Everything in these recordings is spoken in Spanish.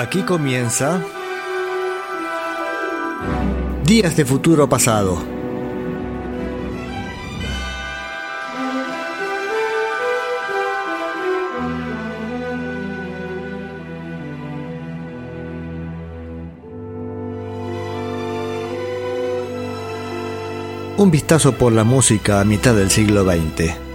Aquí comienza Días de Futuro Pasado. Un vistazo por la música a mitad del siglo XX.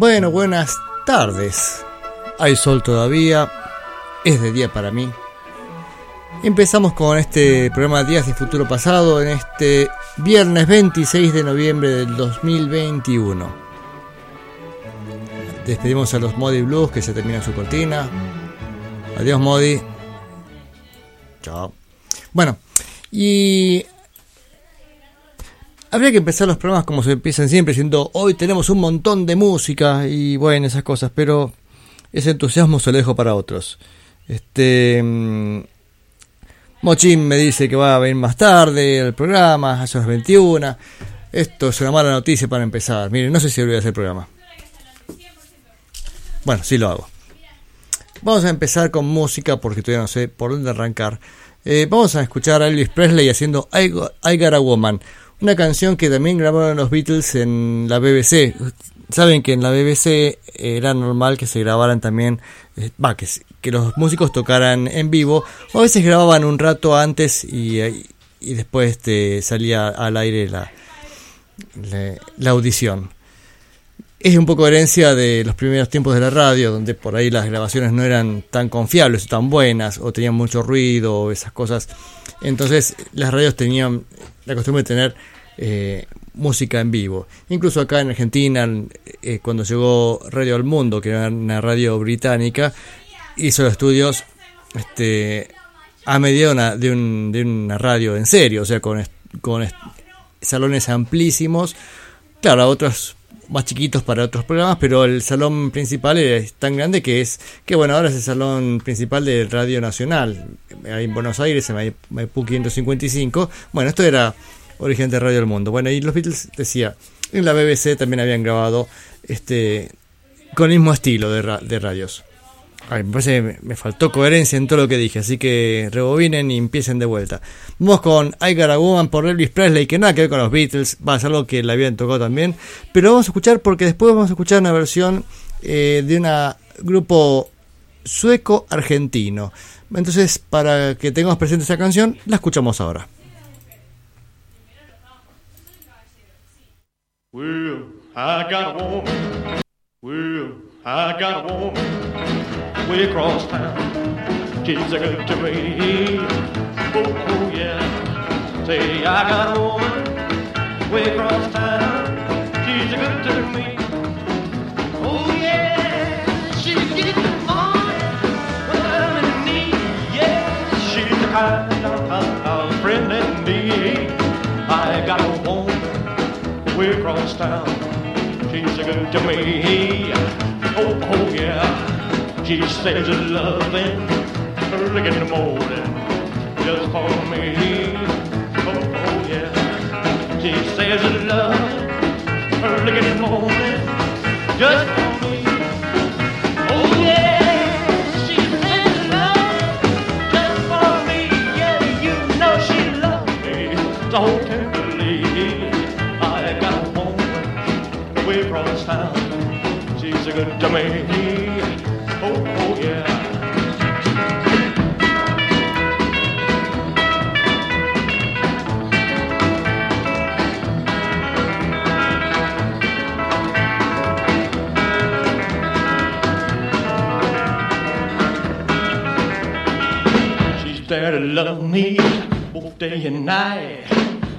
Bueno, buenas tardes. Hay sol todavía. Es de día para mí. Empezamos con este programa Días de Futuro Pasado en este viernes 26 de noviembre del 2021. Despedimos a los Modi Blues que se termina su cortina. Adiós Modi. Chao. Bueno, y Habría que empezar los programas como se empiezan siempre, diciendo hoy tenemos un montón de música y bueno, esas cosas, pero ese entusiasmo se lo dejo para otros. Este. Mm, Mochín me dice que va a venir más tarde al programa, a las 21. Esto es una mala noticia para empezar. Miren, no sé si voy a hacer el programa. Bueno, sí lo hago. Vamos a empezar con música porque todavía no sé por dónde arrancar. Eh, vamos a escuchar a Elvis Presley haciendo I, I Got a Woman una canción que también grabaron los Beatles en la BBC. Saben que en la BBC era normal que se grabaran también, eh, que, los músicos tocaran en vivo, o a veces grababan un rato antes y, y después este, salía al aire la, la, audición. Es un poco herencia de los primeros tiempos de la radio, donde por ahí las grabaciones no eran tan confiables o tan buenas, o tenían mucho ruido, o esas cosas. Entonces las radios tenían la costumbre de tener eh, música en vivo. Incluso acá en Argentina, eh, cuando llegó Radio al Mundo, que era una radio británica, hizo estudios este, a medida de, un, de, una radio en serio, o sea, con, con salones amplísimos. Claro, otros más chiquitos para otros programas, pero el salón principal es tan grande que es, que bueno, ahora es el salón principal de Radio Nacional, ahí en Buenos Aires, en Maipú 555. Bueno, esto era origen de Radio del Mundo. Bueno, y los Beatles decía, en la BBC también habían grabado este con el mismo estilo de, de radios. Ay, me parece me faltó coherencia en todo lo que dije, así que rebobinen y empiecen de vuelta. Vamos con I Got a Woman por Elvis Presley, que nada que ver con los Beatles, va a ser algo que la habían tocado también, pero vamos a escuchar porque después vamos a escuchar una versión eh, de un grupo sueco-argentino. Entonces, para que tengamos presente esa canción, la escuchamos ahora. Way across town. She's a good to me. Oh, oh yeah. Say, I got a woman way across town. She's a good to me. Oh yeah. She's getting on when I'm in need. She's the kind of, friend in me. I got a woman way across town. She's a good to me oh, oh yeah. She says it's loving early in the morning just for me. Oh, oh yeah. She says it's loving early in the morning just for me. Oh yeah. She says love just for me. Yeah, you know she loves me so tenderly. I got a away from town She's a good to me. There to love me both day and night.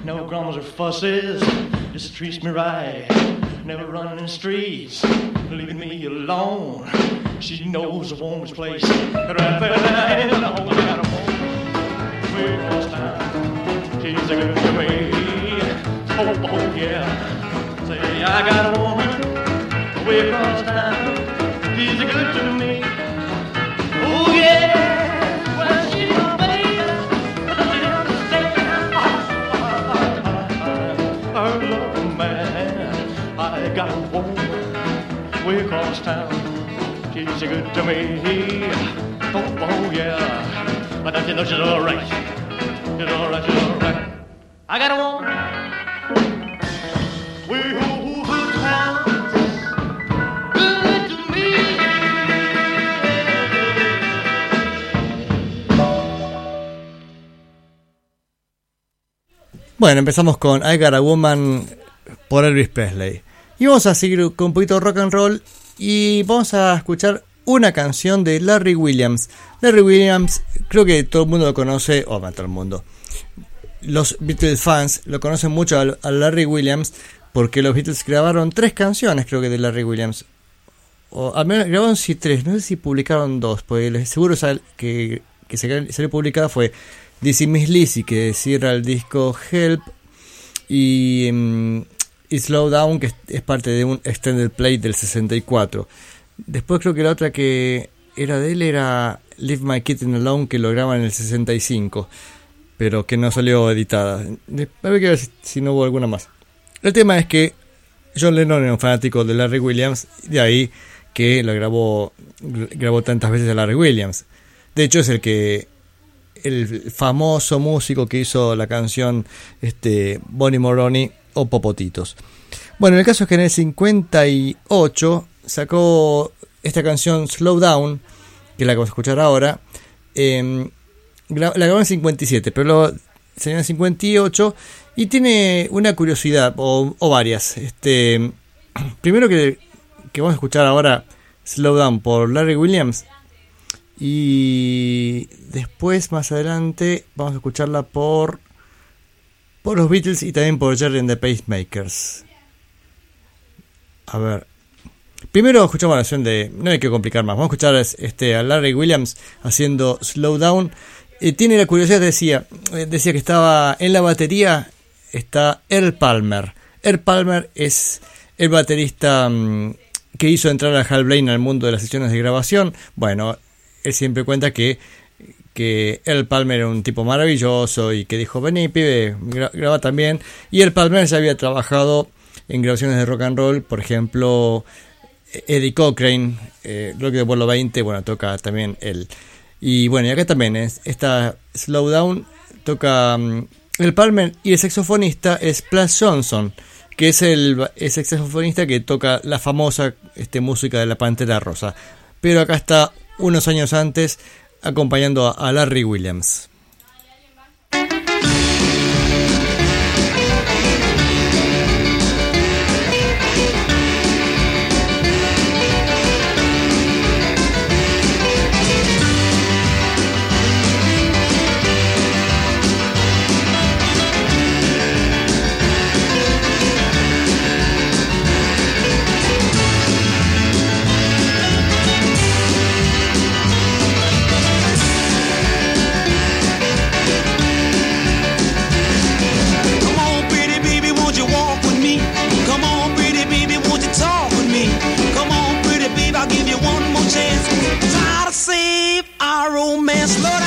No grumbles or fusses, just treats me right. never running streets, leaving me alone. She knows a woman's place. Right there, I got a woman across town. She's a good to me. Oh, oh yeah. Say I got a woman way across town. She's a good to me. Oh yeah. I love man. I got a woman way across town. Got a woman. Bueno, empezamos con I Got a Woman por Elvis Presley. Y vamos a seguir con un poquito de rock and roll y vamos a escuchar una canción de Larry Williams. Larry Williams, creo que todo el mundo lo conoce, o bueno, todo el mundo. Los Beatles fans lo conocen mucho a, Larry Williams porque los Beatles grabaron tres canciones, creo que de Larry Williams. O al menos grabaron sí tres, no sé si publicaron dos, porque les- seguro que, que salió publicada fue Dizzy Miss Lizzy, que cierra el disco Help, y, mm, y Slow Down, que es, parte de un extended play del 64. Después creo que la otra que era de él era Leave My Kitten Alone, que lo graba en el 65, pero que no salió editada. Que ver si, si no hubo alguna más. El tema es que John Lennon era un fanático de Larry Williams, de ahí que lo grabó, grabó tantas veces a Larry Williams. De hecho, es el que el famoso músico que hizo la canción este, Bonnie Moroni o Popotitos. Bueno, el caso es que en el 58 sacó esta canción Slow Down, que la que vamos a escuchar ahora. gra- la grabó en el 57, pero luego salió en el 58 y tiene una curiosidad, o, o varias. Este, primero que, que vamos a escuchar ahora Slow Down por Larry Williams. Y después, más adelante, vamos a escucharla por, por los Beatles y también por Jerry and the Pacemakers. A ver. Primero escuchamos la canción de. No hay que complicar más. Vamos a escuchar este, a Larry Williams haciendo Slow Down. Eh, tiene la curiosidad, decía, eh, decía que estaba en la batería. Está Earl Palmer. Earl Palmer es el baterista mm, que hizo entrar a Hal Blaine al mundo de las sesiones de grabación. Bueno, él siempre cuenta que, que Earl Palmer era un tipo maravilloso y que dijo, vení pibe, gra- graba también. Y Earl Palmer ya había trabajado en grabaciones de rock and roll, por ejemplo, Eddie Cochrane, eh, Rock de Vuelo 20, bueno, toca también él. Y bueno, y acá también es esta Slow Down, toca mm, el Palmer y el saxofonista es Plas Johnson, que es el, es el saxofonista que toca la famosa este, música de la Pantera Rosa. Pero acá está unos años antes acompañando a, Larry Williams. dance, Lord.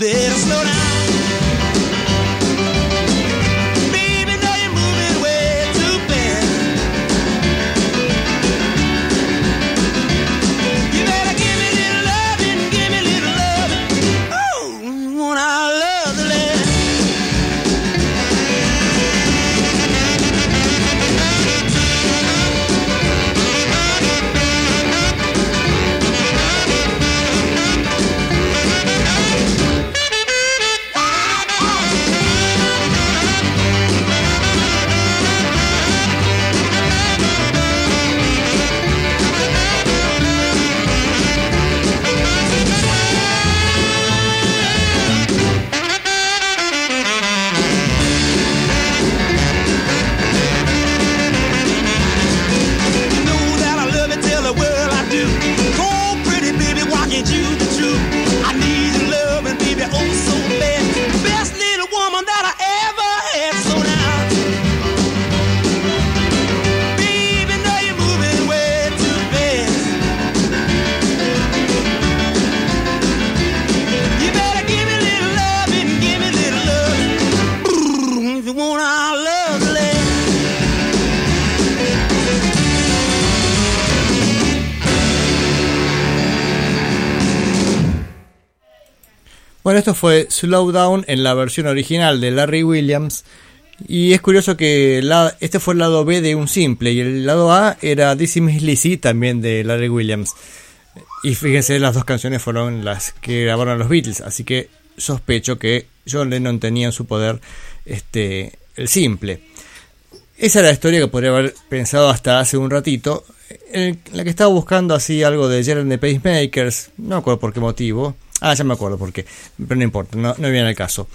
better slow down. Bueno, esto fue Slow Down en la versión original de Larry Williams. Y es curioso que este fue el lado B de un simple y el lado A era Dizzy Miss Lizzy también de Larry Williams. Y fíjense, las dos canciones fueron las que grabaron los Beatles, así que sospecho que John Lennon tenía en su poder este, el simple. Esa era la historia que podría haber pensado hasta hace un ratito, en la que estaba buscando así algo de Jeremy Pacemakers, no acuerdo por qué motivo. Ah, ya me acuerdo por qué, pero no importa, no, no viene al caso.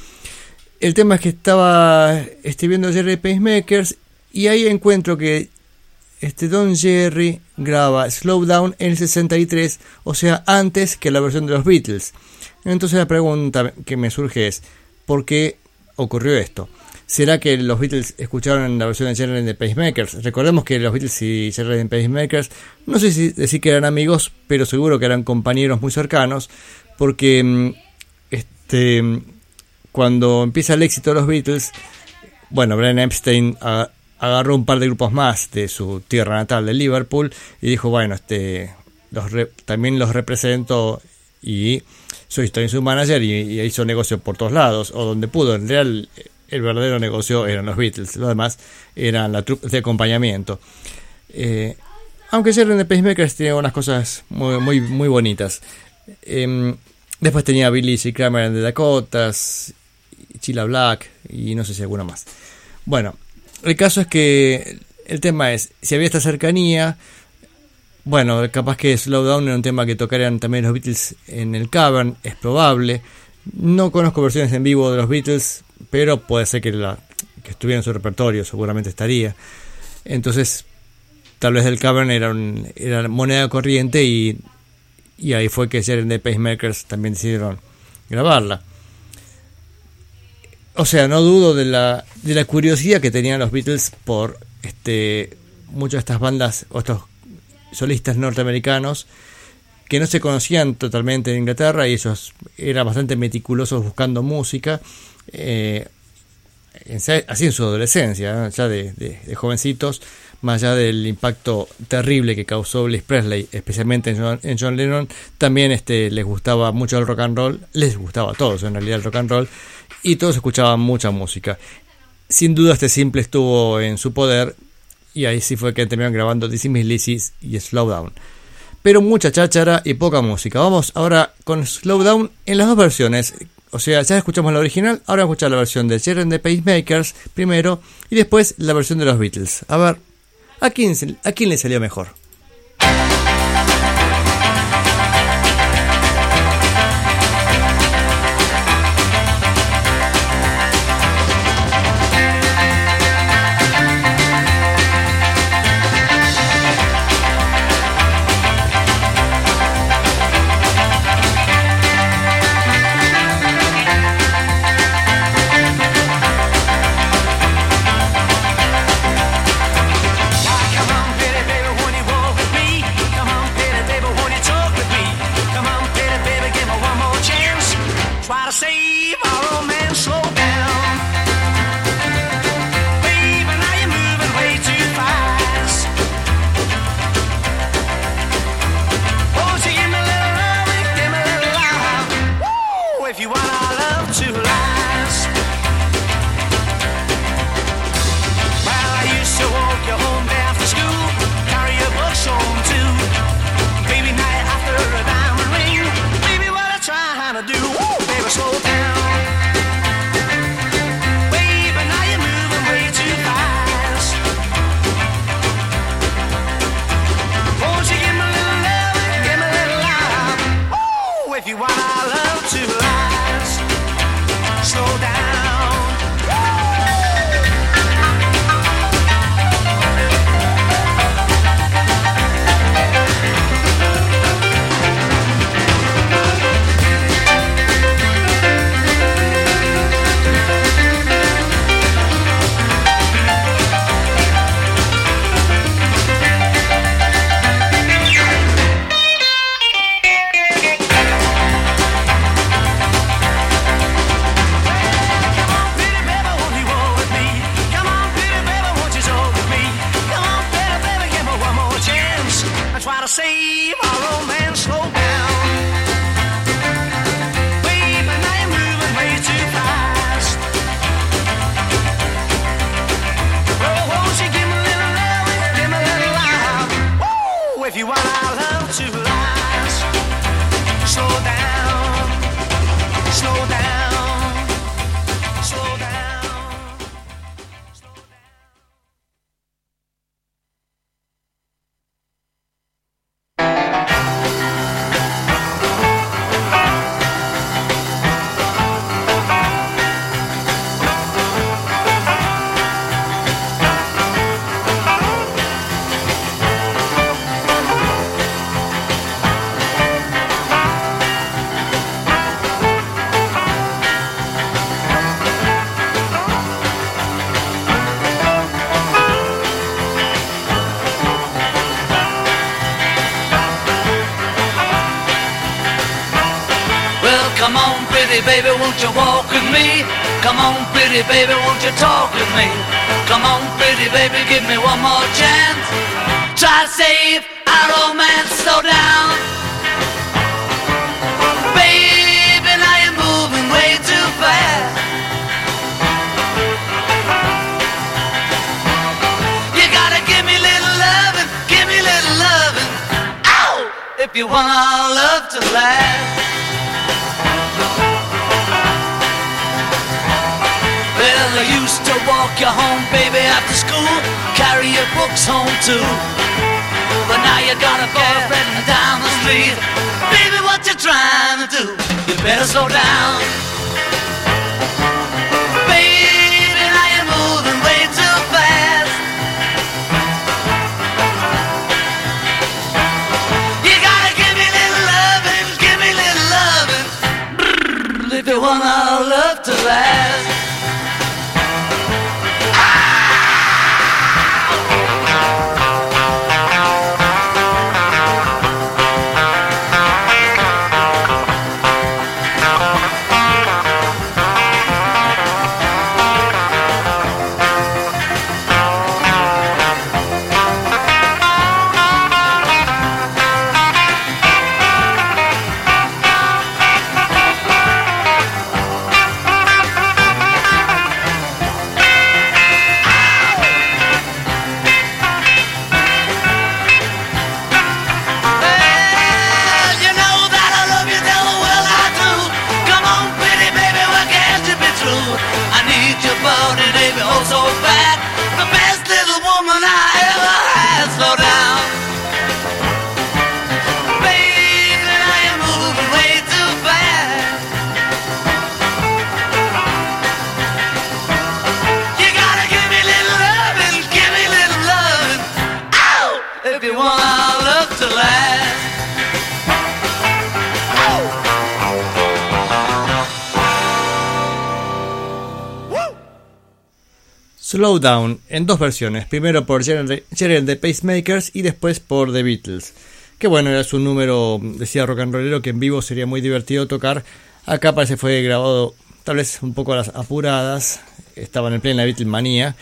El tema es que estaba este, viendo Jerry Pacemakers y ahí encuentro que este Don Jerry graba Slow Down en el 63, o sea, antes que la versión de los Beatles. Entonces la pregunta que me surge es, ¿por qué ocurrió esto? ¿Será que los Beatles escucharon la versión de Jerry de Pacemakers? Recordemos que los Beatles y Jerry de Pacemakers, no sé si decir que eran amigos, pero seguro que eran compañeros muy cercanos, porque mm, este cuando empieza el éxito de los Beatles, bueno, Brian Epstein agarró un par de grupos más de su tierra natal, de Liverpool, y dijo, bueno, este, los también los represento y soy también su manager y, hizo negocio por todos lados, o donde pudo. En realidad, el verdadero negocio eran los Beatles, lo demás eran la trupe de acompañamiento. Eh, aunque Jerry de Pacemakers tiene unas cosas muy, muy, muy bonitas. Em, después tenía Billy C. Kramer The Dakotas Chila Black y no sé si alguna más. Bueno, el caso es que el tema es, si había esta cercanía, bueno, capaz que Slowdown era un tema que tocarían también los Beatles en el Cavern, es probable. No conozco versiones en vivo de los Beatles, pero puede ser que, la, que estuviera en su repertorio, seguramente estaría. Entonces, tal vez el Cavern era, un, era moneda corriente y, y ahí fue que Jerry de Pacemakers también decidieron grabarla. O sea, no dudo de la, de la curiosidad que tenían los Beatles por este, muchas de estas bandas o estos solistas norteamericanos que no se conocían totalmente en Inglaterra y ellos eran bastante meticulosos buscando música, eh, así en su adolescencia, ya de, de, jovencitos, más allá del impacto terrible que causó Elvis Presley, especialmente en John, en John, Lennon, también este, les gustaba mucho el rock and roll, les gustaba a todos en realidad el rock and roll, y todos escuchaban mucha música. Sin duda este simple estuvo en su poder y ahí sí fue que terminaron grabando Dizzy Miss Lizzy y Slow Down. Pero mucha cháchara y poca música. Vamos ahora con Slow Down en las dos versiones. O sea, ya escuchamos la original, ahora escuchar la versión de Sharon de Pacemakers primero y después la versión de los Beatles. A ver, ¿a quién, a quién le salió mejor? Pretty baby, won't you talk with me? Come on, pretty baby, give me one more chance. Try to save our romance, slow down. Baby, now you're moving way too fast. You gotta give me little loving, give me little loving. Ow! If you want our love to last. Used to walk you home, baby, after school. Carry your books home too. But now you got a boyfriend down the street. Baby, what you trying to do? You better slow down. Your body, baby, oh so bad. The best little woman I Slow Down en dos versiones, primero por Gerald de Pacemakers y después por The Beatles. Que bueno, era su número, decía rock and rollero, que en vivo sería muy divertido tocar. Acá parece fue grabado tal vez un poco a las apuradas, estaban en plena Beatlemania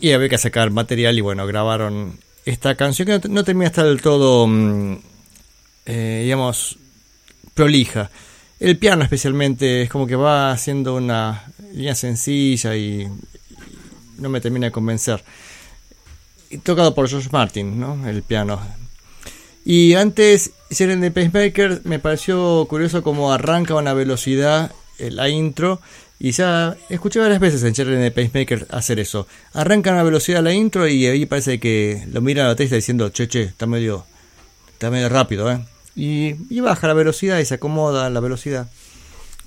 y había que sacar material y bueno, grabaron esta canción que no, no termina estar del todo, mm, eh, digamos, prolija. El piano especialmente es como que va haciendo una línea sencilla y no me termina de convencer. Tocado por George Martin, ¿no? El piano. Y antes, hicieron de Pacemaker, me pareció curioso cómo arranca a una velocidad eh, la intro. Y ya escuché varias veces en Cherry de Pacemaker hacer eso. Arranca a una velocidad la intro y ahí parece que lo mira a la baterista diciendo, che, che, está medio, está medio rápido, ¿eh? Y, y baja la velocidad y se acomoda la velocidad.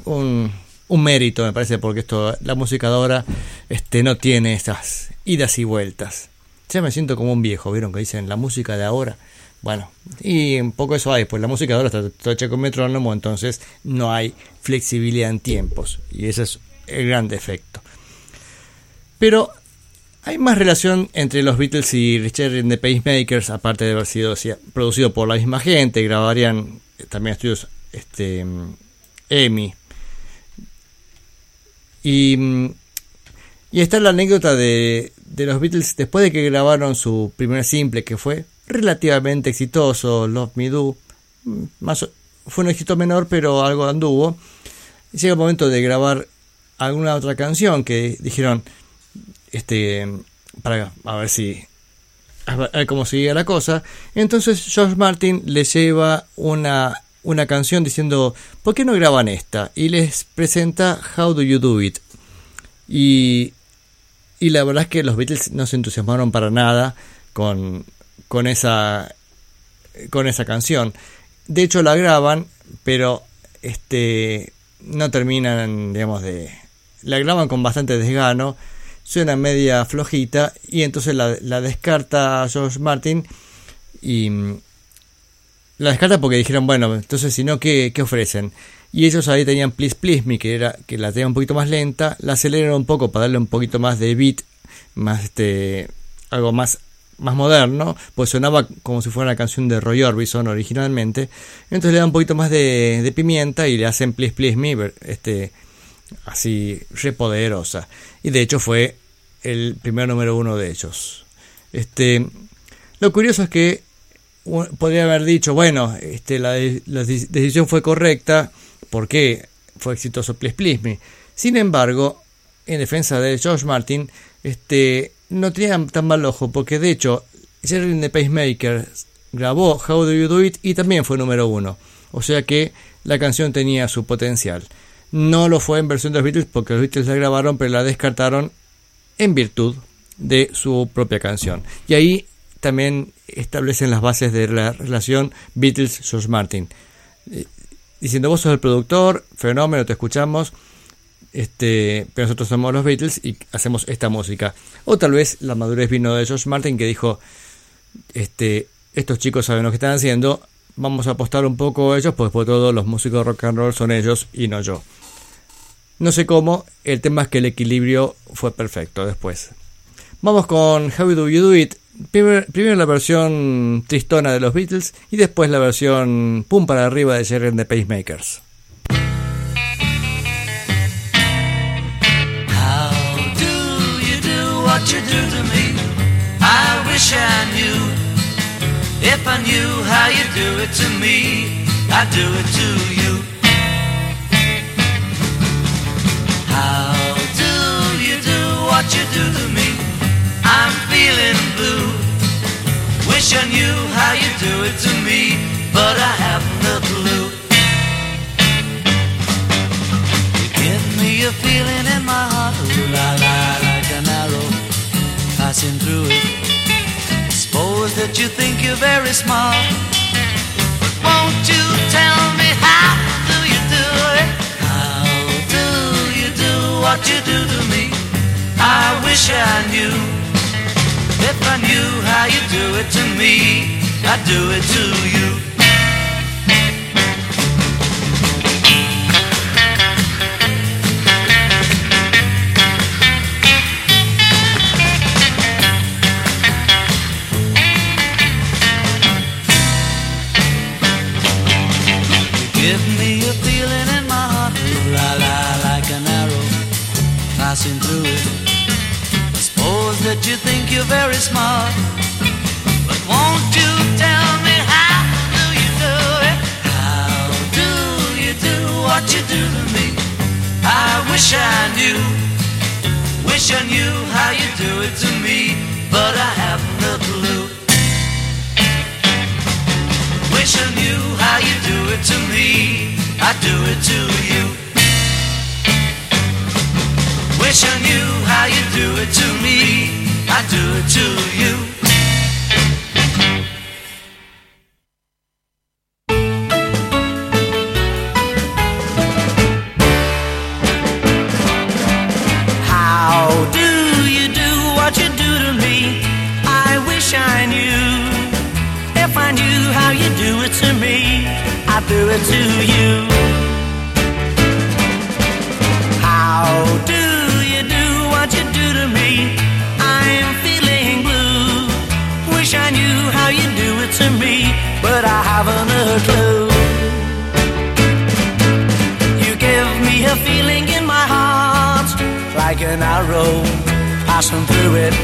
Un, un mérito, me parece, porque esto, la música de ahora este, no tiene esas idas y vueltas. Ya me siento como un viejo, ¿vieron? Que dicen la música de ahora. Bueno, y un poco eso hay, pues la música de ahora está toda hecha con metrónomo, entonces no hay flexibilidad en tiempos. Y ese es el gran defecto. Pero hay más relación entre los Beatles y Richard and the Pacemakers, aparte de haber sido producido por la misma gente, grabarían también estudios este, EMI. Y, y está la anécdota de, de los Beatles después de que grabaron su primer simple, que fue relativamente exitoso, Love Me Do. Más, o- fue un éxito menor, pero algo anduvo. Llega el momento de grabar alguna otra canción que dijeron, este, para a ver si, a ver, cómo seguía la cosa. Entonces George Martin le lleva una, una canción diciendo, ¿por qué no graban esta? Y les presenta How Do You Do It. Y, y la verdad es que los Beatles no se entusiasmaron para nada con, con esa con esa canción. De hecho la graban, pero este no terminan, digamos, de la graban con bastante desgano, suena media flojita y entonces la, la descarta George Martin y la descarta porque dijeron, bueno, entonces si no, ¿qué, qué ofrecen? Y ellos ahí tenían Please Please Me, que era que la tenía un poquito más lenta, la aceleran un poco para darle un poquito más de beat, más este algo más más moderno, pues sonaba como si fuera una canción de Roy Orbison originalmente. Entonces le da un poquito más de, de pimienta y le hacen Please Please Me, este, así repoderosa. Y de hecho fue el primer número uno de ellos. Este, lo curioso es que podría haber dicho, bueno, este, la, de- la de- decisión fue correcta porque fue exitoso Please Please Me. Sin embargo, en defensa de George Martin, este, no tenía tan mal ojo porque de hecho Jerry the Pacemakers grabó How Do You Do It y también fue número uno. O sea que la canción tenía su potencial. No lo fue en versión de los Beatles porque los Beatles la grabaron pero la descartaron en virtud de su propia canción. Y ahí también establecen las bases de la relación Beatles-George Martin. Eh, Diciendo vos sos el productor, fenómeno, te escuchamos, este, pero nosotros somos los Beatles y hacemos esta música. O tal vez la madurez vino de George Martin que dijo, este, estos chicos saben lo que están haciendo, vamos a apostar un poco a ellos, pues por todo los músicos rock and roll son ellos y no yo. No sé cómo, el tema es que el equilibrio fue perfecto después. Vamos con How Do You Do It. Primer- primero la versión tristona de los Beatles y después la versión pum para arriba de Jerry and the Pacemakers. How do you do what you do to me? I wish I knew. If I knew how you do it to me, I'd do it to you. How do you do what you do to me? I'm feeling blue. Wish I knew how you do it to me, but I haven't a clue. You give me a feeling in my heart, ooh la la, like an arrow passing through it. Suppose that you think you're very smart, but won't you tell me how do you do it? How do you do what you do to me? I wish I knew. I knew how you do it to me, I'd do it to you. You're very smart, but won't you tell me how do you do it? How do you do what you do to me? I wish I knew, wish I knew how you do it to me, but I haven't a clue. Wish I knew how you do it to me. I do it to you. Wish I knew how you do it to me. I do it to you. How do you do what you do to me? I wish I knew. If I knew how you do it to me, I'd do it to you. How do you do what you do to me? But I haven't a clue. You give me a feeling in my heart, like an arrow passing through it.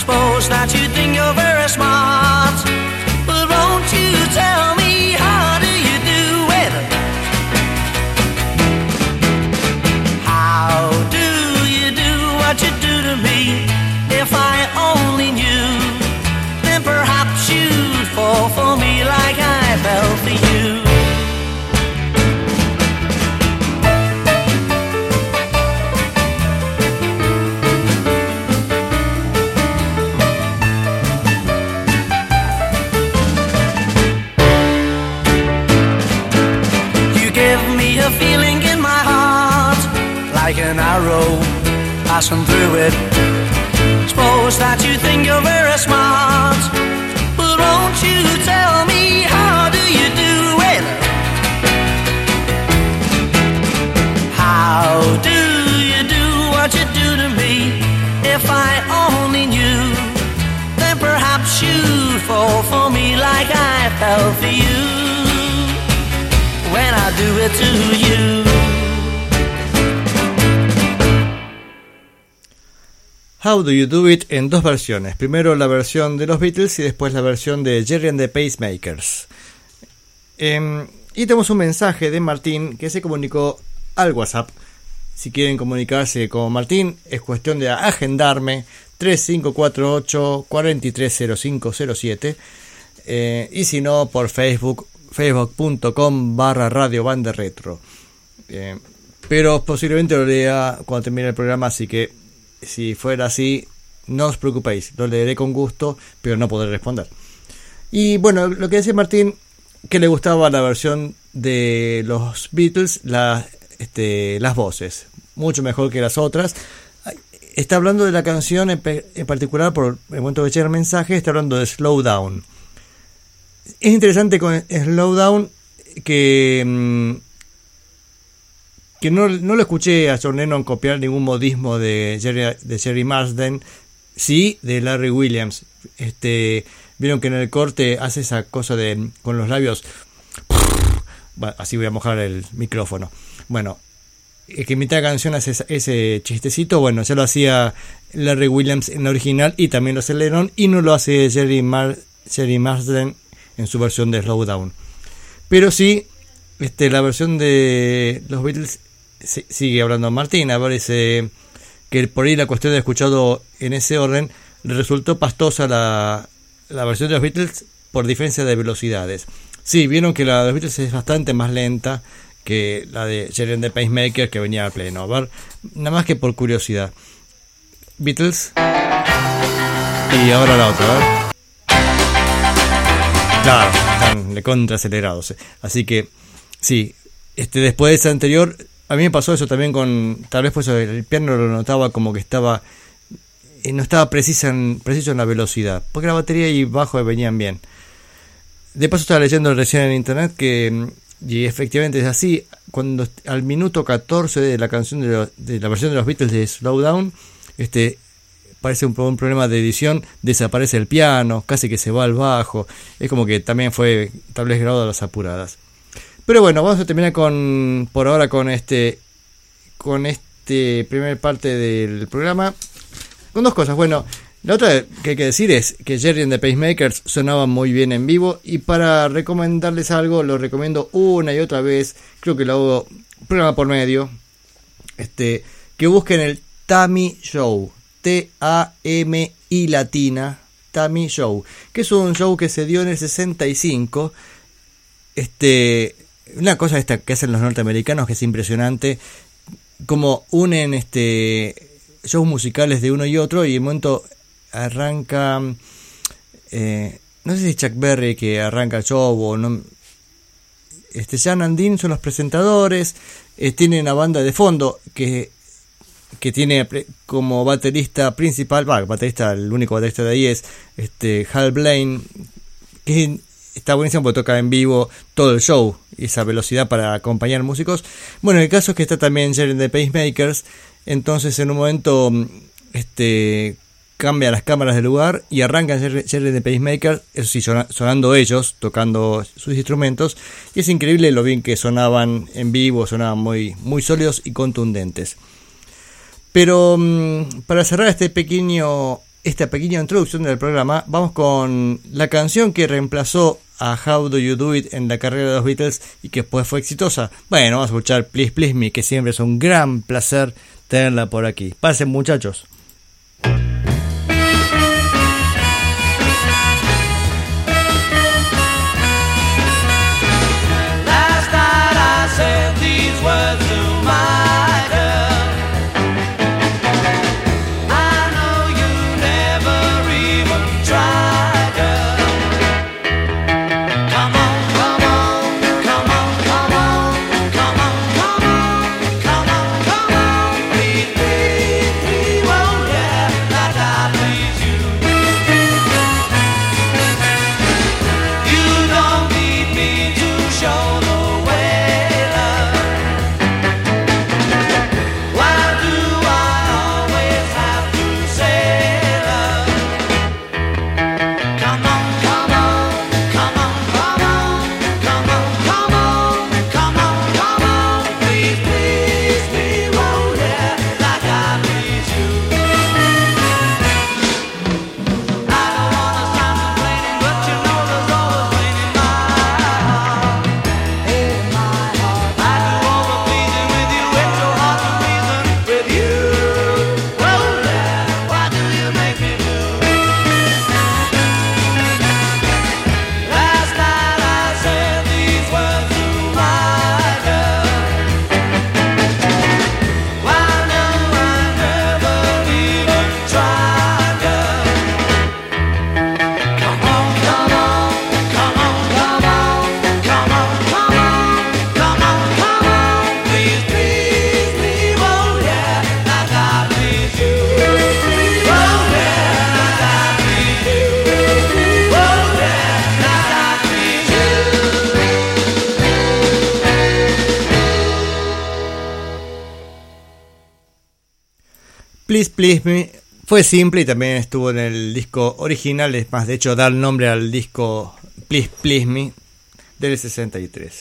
Suppose that you think you're very smart, but won't you tell passing through it. Suppose that you think you're very smart, but won't you tell me how do you do it? How do you do what you do to me? If I only knew, then perhaps you'd fall for me like I fell for you when I do it to you. How Do You Do It en dos versiones. Primero la versión de los Beatles y después la versión de Jerry and the Pacemakers. Em, y tenemos un mensaje de Martín que se comunicó al WhatsApp. Si quieren comunicarse con Martín, es cuestión de agendarme 3548 430507 eh, y si no por Facebook facebook.com barra radio banda retro Eh, pero posiblemente lo lea cuando termine el programa así que si fuera así no os preocupéis lo leeré con gusto pero no podré responder. Y bueno lo que decía Martín que le gustaba la versión de los Beatles la, este, las voces mucho mejor que las otras. Está hablando de la canción en, particular por el momento que llega el mensaje está hablando de Slow Down. Es interesante con Slowdown que mm, que no, no lo escuché a John Lennon copiar ningún modismo de Jerry, de Jerry Marsden, sí de Larry Williams. Este, vieron que en el corte hace esa cosa de con los labios. Así voy a mojar el micrófono. Bueno, el que imita la canción hace ese chistecito, bueno, ya lo hacía Larry Williams en la original y también lo hace Lennon y no lo hace Jerry, Mar Jerry Marsden en su versión de Slowdown. Pero sí, este, la versión de los Beatles si- sigue hablando Martín, parece que por ahí la cuestión de escuchado en ese orden le resultó pastosa la, la versión de los Beatles por diferencia de velocidades. Sí, vieron que la de los Beatles es bastante más lenta que la de and the Pacemaker que venía a pleno. A ver, nada más que por curiosidad. Beatles. Y ahora la otra, a ver. Claro, están de contra acelerados. eh. Así que, sí, este, después de esa anterior, a mí me pasó eso también con, tal vez pues el piano lo notaba como que estaba, eh, no estaba precisa en, preciso en la velocidad, porque la batería y bajo venían bien. De paso estaba leyendo recién en internet que, mm, y efectivamente es así, cuando al minuto 14 de la canción de, de la versión de los Beatles de Slowdown, este, parece un, un problema de edición, desaparece el piano, casi que se va al bajo, es como que también fue tal vez grabado a las apuradas. Pero bueno, vamos a terminar con, por ahora con este, con este primer parte del programa, con dos cosas. Bueno, la otra que hay que decir es que Jerry and the Pacemakers sonaban muy bien en vivo y para recomendarles algo lo recomiendo una y otra vez, creo que lo hago programa por medio, este, que busquen el Tammy Show, T-A-M-I latina, Tammy Show, que es un show que se dio en el 65, este, una cosa esta que hacen los norteamericanos que es impresionante, como unen este shows musicales de uno y otro y en un momento arranca eh, no sé si Chuck Berry que arranca el show o no este Jan and Dean son los presentadores eh, tienen una banda de fondo que que tiene como baterista principal, baterista, el único baterista de ahí es este Hal Blaine, que está buenísimo porque toca en vivo todo el show esa velocidad para acompañar músicos. Bueno, el caso es que está también Jerry de Pacemakers, entonces en un momento mm, este cambia las cámaras del lugar y arrancan Jerry, de Pacemakers, eso sí, sona- sonando ellos, tocando sus instrumentos, y es increíble lo bien que sonaban en vivo, sonaban muy, muy sólidos y contundentes. Pero mm, para cerrar este pequeño, esta pequeña introducción del programa, vamos con la canción que reemplazó a How Do You Do It en la carrera de los Beatles y que después fue exitosa. Bueno, vamos a escuchar Please Please Me, que siempre es un gran placer tenerla por aquí. Pasen muchachos. Please Me fue simple y también estuvo en el disco original, es más, de hecho da el nombre al disco Please Please Me del 63.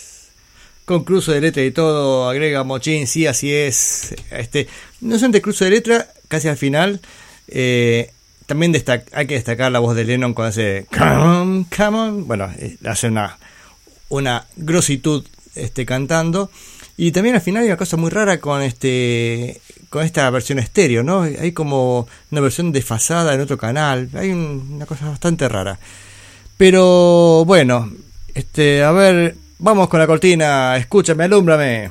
Con cruzo de letra y todo, agrega Mochín, sí, así es. Este, no solamente cruzo de letra, casi al final. eh, también hay que destacar la voz de Lennon cuando hace Come come on. Bueno, eh, hace una, una grositud este, cantando. Y también al final hay una cosa muy rara con este con esta versión estéreo, ¿no? Hay como una versión desfasada en otro canal. Hay un- una cosa bastante rara. Pero bueno, este, a ver, vamos con la cortina. Escúchame, alúmbrame.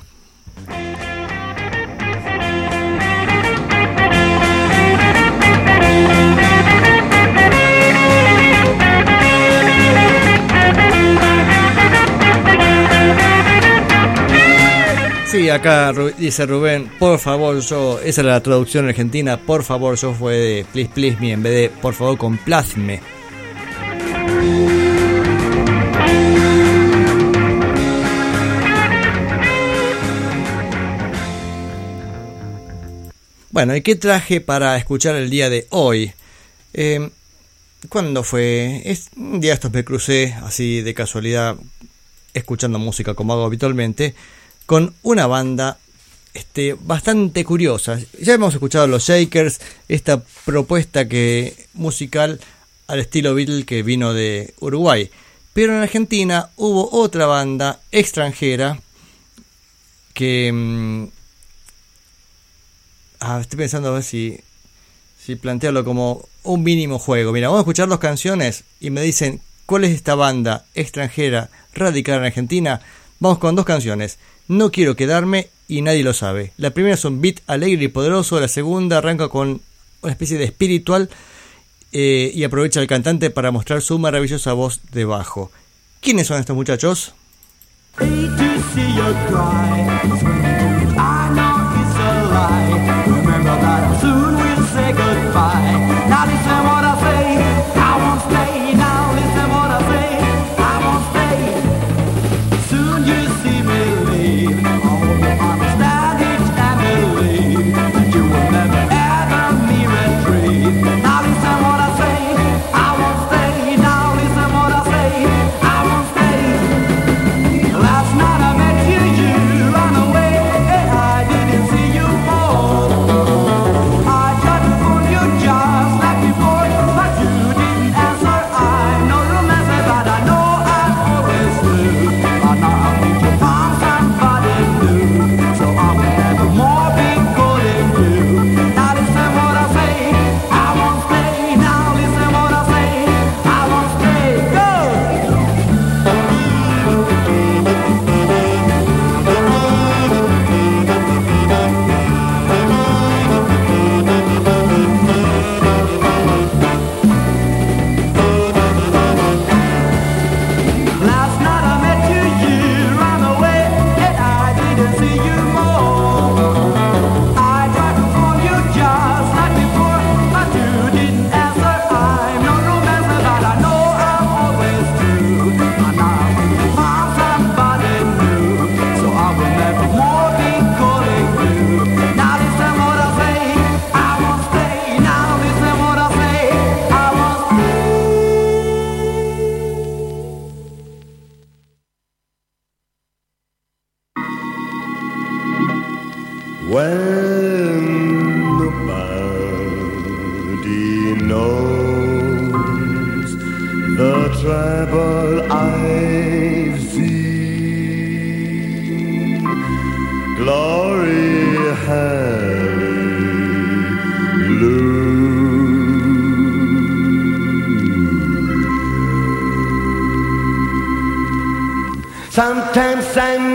Sí, acá dice Rubén, por favor yo, esa era la traducción argentina, por favor yo fue de please please me en vez de por favor complazme. Bueno, ¿y qué traje para escuchar el día de hoy? Eh, ¿Cuándo fue? Es, un día estos me crucé así de casualidad escuchando música como hago habitualmente con una banda este, bastante curiosa. Ya hemos escuchado los Shakers, esta propuesta que musical al estilo Beatle que vino de Uruguay. Pero en Argentina hubo otra banda extranjera que... mm, ah, estoy pensando a ver si, si plantearlo como un mínimo juego. Mira, vamos a escuchar dos canciones y me dicen cuál es esta banda extranjera radicada en Argentina. Vamos con dos canciones. No quiero quedarme y nadie lo sabe. La primera es un beat alegre y poderoso. La segunda arranca con una especie de espiritual eh, y aprovecha al cantante para mostrar su maravillosa voz de bajo. ¿Quiénes son estos muchachos? sang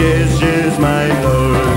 Yes, yes, my lord.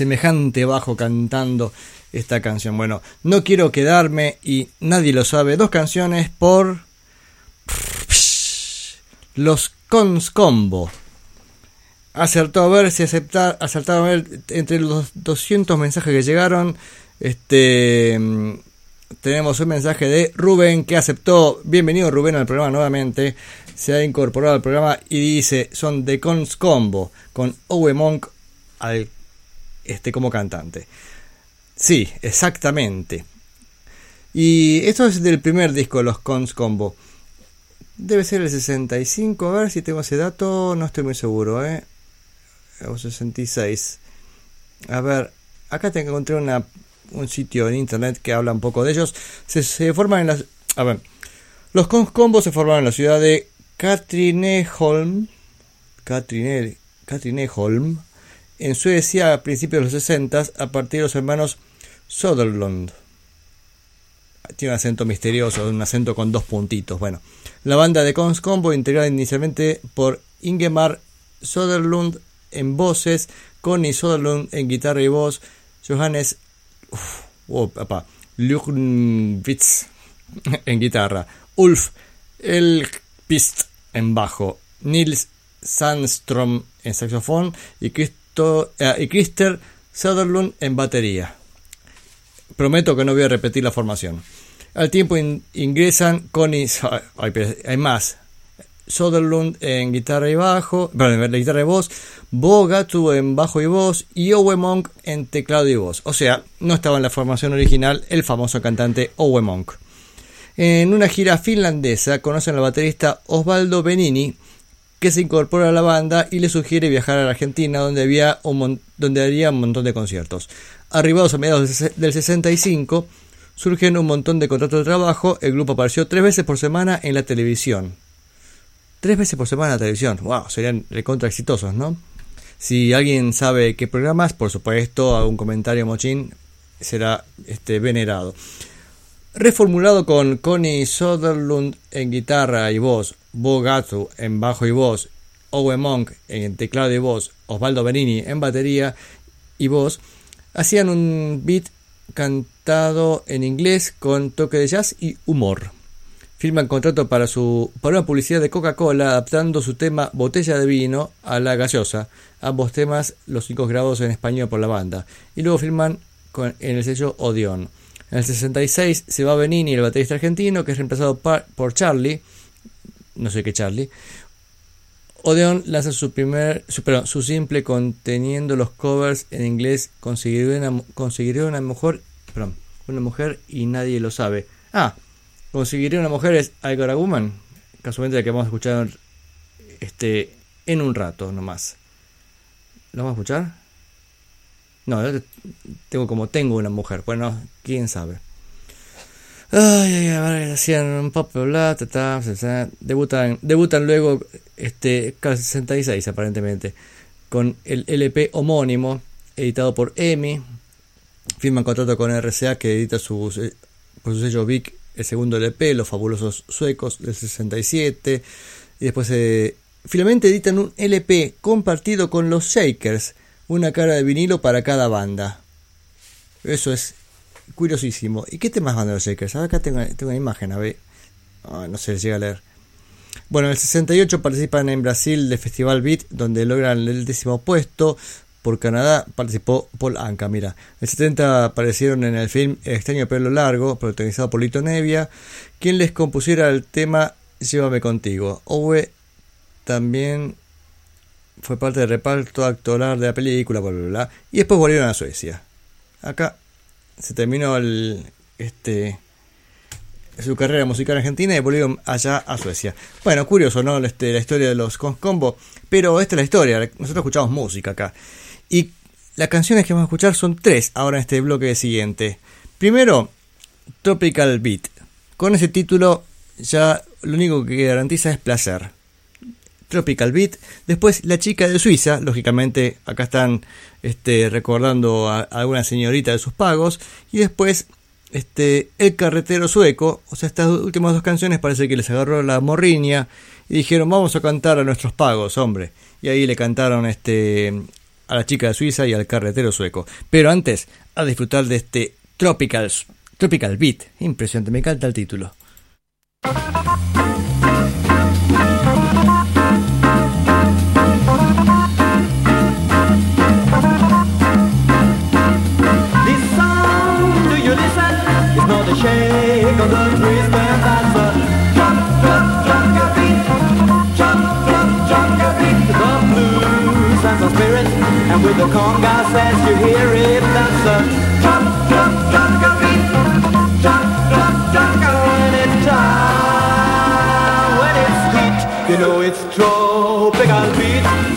Semejante bajo cantando esta canción. Bueno, no quiero quedarme y nadie lo sabe. Dos canciones por los Cons Combo. Acertó a ver si aceptar, acertado a ver entre los 200 mensajes que llegaron. Este tenemos un mensaje de Rubén que aceptó. Bienvenido Rubén al programa nuevamente. Se ha incorporado al programa y dice son de Cons Combo con Owe Monk al este como cantante. Sí, exactamente. Y esto es del primer disco de los Cons Combo. Debe ser el 65, a ver si tengo ese dato, no estoy muy seguro, ¿eh? O 66. A ver, acá te encontré una, un sitio en internet que habla un poco de ellos. Se, forman en las... A ver, los Cons Combo se formaron en la ciudad de Katrineholm. Katrine, Katrineholm. En Suecia a principios de los 60 a partir de los hermanos Soderlund. Tiene un acento misterioso, un acento con dos puntitos. Bueno, la banda de Cons Combo integrada inicialmente por Ingemar Soderlund en voces, Connie Soderlund en guitarra y voz, Johannes uf, Lugwitz en guitarra, Ulf Elpist en bajo, Nils Sandström en saxofón y, Eh, y Christer Soderlund en batería. Prometo que no voy a repetir la formación. Al tiempo in- ingresan Connie, hay más, Soderlund en guitarra y bajo, perdón, en guitarra y voz, Bo Gatu en bajo y voz y Owe Monk en teclado y voz. O sea, no estaba en la formación original el famoso cantante Owe Monk. En una gira finlandesa conocen al baterista Osvaldo Benini, que se incorpora a la banda y le sugiere viajar a la Argentina, donde, había un donde haría un montón de conciertos. Arribados a mediados del ses- del 65, surgen un montón de contratos de trabajo. El grupo apareció tres veces por semana en la televisión. Tres veces por semana en la televisión. ¡Wow! Serían recontra exitosos, ¿no? Si alguien sabe qué programas, por supuesto, algún comentario mochín será este, venerado. Reformulado con Connie Soderlund en guitarra y voz, Bo Gatu en bajo y voz, Owe Monk en teclado y voz, Osvaldo Benini en batería y voz, hacían un beat cantado en inglés con toque de jazz y humor. Firman contrato para, su, para una publicidad de Coca-Cola adaptando su tema Botella de vino a la gaseosa. Ambos temas los cinco grabados en español por la banda. Y luego firman con, en el sello Odeon. En el 66 se va Benini, el baterista argentino, que es reemplazado par- por Charlie. No sé qué Charlie. Odeon lanza su primer, su, perdón, su simple conteniendo los covers en inglés. Conseguiré una, una mujer, perdón, una mujer y nadie lo sabe. Ah, Conseguiré una mujer es I Got a Woman. Casualmente la que vamos a escuchar este, en un rato nomás. ¿Lo vamos a escuchar? No, tengo como tengo una mujer. Bueno, quién sabe. Ay, ay, hacían pop, bla, ta, ta, ta, ta. debutan, debutan luego este casi 66 aparentemente con el LP homónimo editado por EMI. Firman contrato con RCA que edita su, eh, por su sello Vic el segundo LP, Los Fabulosos Suecos del 67. Y después eh, finalmente editan un LP compartido con los Shakers, una cara de vinilo para cada banda. Eso es curiosísimo. ¿Y qué temas van de los Shakers? Ahora acá tengo, tengo una imagen, a ver. Ah, no se llega a leer. Bueno, en el 68 participan en Brasil del Festival Beat, donde logran el décimo puesto. Por Canadá participó Paul Anka, mira. En el 70 aparecieron en el film Extraño Pelo Largo, protagonizado por Lito Nevia, quien les compusiera el tema Llévame Contigo. Owe también fue parte del reparto actoral de la película, bla, bla, bla. Y después volvieron a Suecia. Acá se terminó el, este, su carrera musical argentina y volvieron allá a Suecia. Bueno, curioso, ¿no? Este, la historia de los Combo, pero esta es la historia. Nosotros escuchamos música acá. Y las canciones que vamos a escuchar son tres ahora en este bloque siguiente. Primero, Tropical Beat. Con ese título ya lo único que garantiza es placer. Tropical Beat. Después La chica de Suiza, lógicamente acá están este, recordando a, alguna señorita de sus pagos. Y después este, El carretero sueco. O sea, estas últimas dos canciones parece que les agarró la morriña y dijeron vamos a cantar a nuestros pagos, hombre. Y ahí le cantaron este, a la chica de Suiza y al carretero sueco. Pero antes, a disfrutar de este Tropical, Tropical Beat. Impresionante, me encanta el título. A shake of the twist and that's a drop, drop, drop a beat. Drop, drop, drop a beat. The blues and the spirit, and with the congas as you hear it, that's a drop, drop, drop a beat. Drop, drop, drop a when it's time, when it's heat, you know it's tropical beat.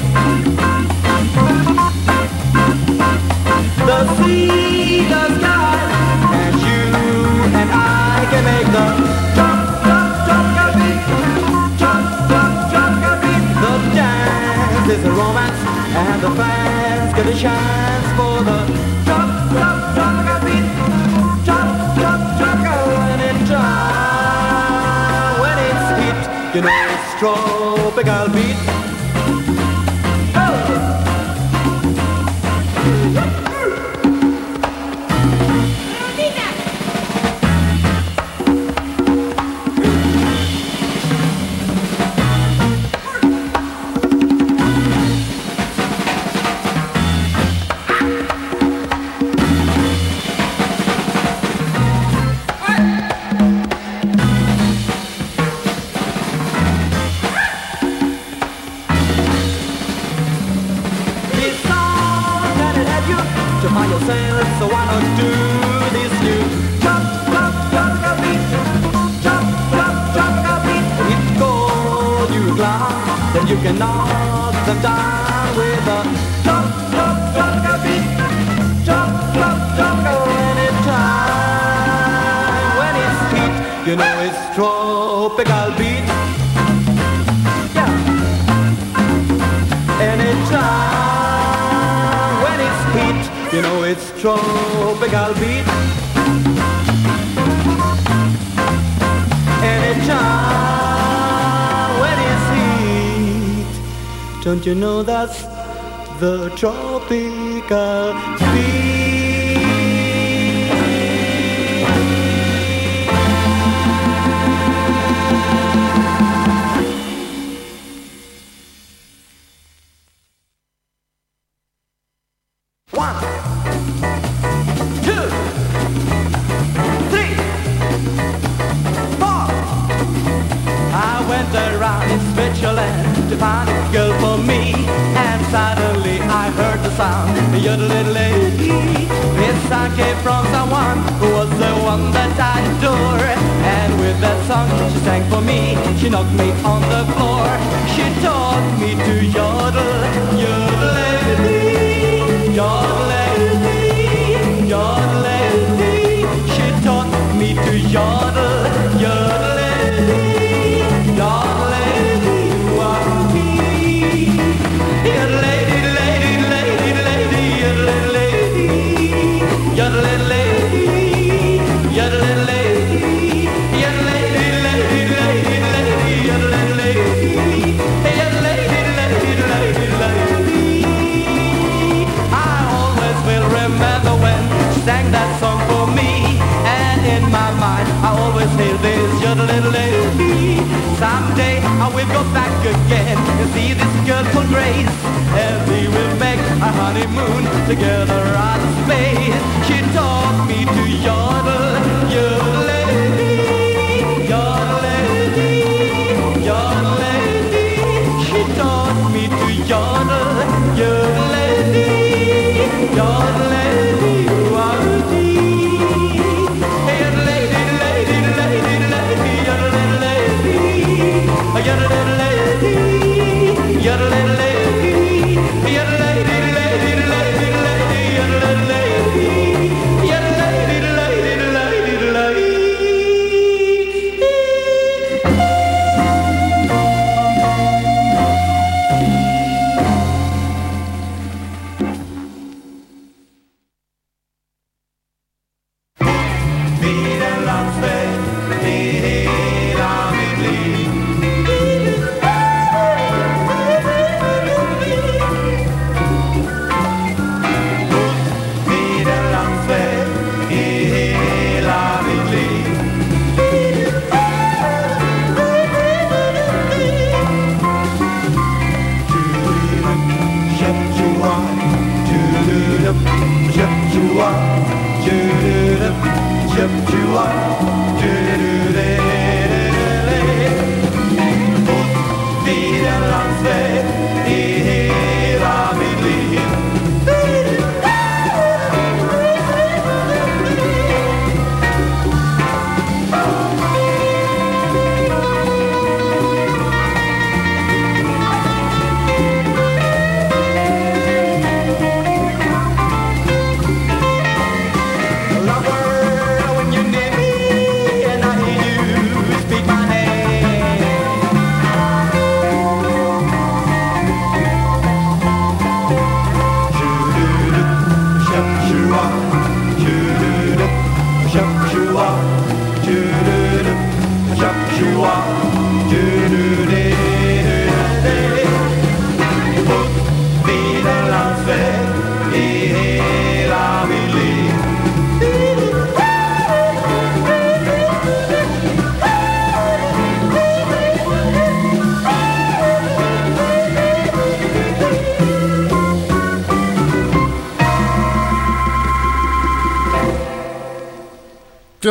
And the fans get a chance for the jump, jump, a beat, jump, jump, a when it's dry, uh, when it's heat, you know it's tropical beat. Oh! You know that's the tropical beat?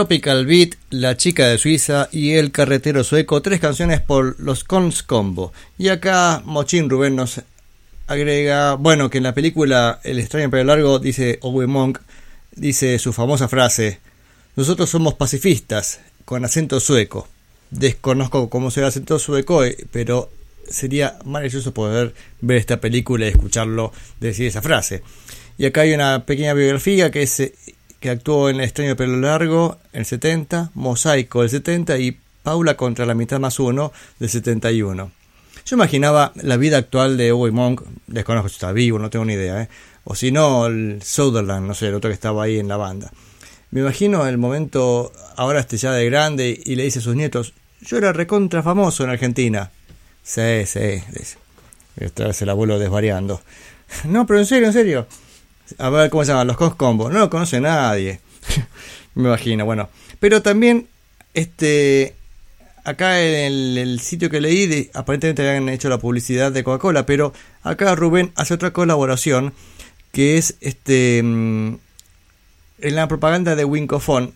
Tropical Beat, La chica de Suiza y El carretero sueco, tres canciones por los Cons Combo. Y acá Mochin Rubén nos agrega, bueno, que en la película El extraño pelo largo dice Owe Monk, dice su famosa frase, nosotros somos pacifistas, con acento sueco. Desconozco cómo será el acento sueco, eh, pero sería maravilloso poder ver esta película y escucharlo decir esa frase. Y acá hay una pequeña biografía que es eh, que actuó en El extraño pelo largo el 70, Mosaico del 70 y Paula contra la mitad más uno del 71. Yo imaginaba la vida actual de Owe Monk, desconozco si está vivo, no tengo ni idea, ¿eh? o si no, el Sutherland, no sé, el otro que estaba ahí en la banda. Me imagino el momento, ahora este ya de grande, y le dice a sus nietos, yo era recontra famoso en Argentina. Sí, sí, dice. Esta vez el abuelo desvariando. No, pero en serio, en serio. A ver, ¿cómo se llaman? Los Cos Combo. No lo conoce nadie. Me imagino, bueno. Pero también, este, acá en el, sitio que leí, de- aparentemente habían hecho la publicidad de Coca-Cola, pero acá Rubén hace otra colaboración que es este mm, en la propaganda de Wincofon.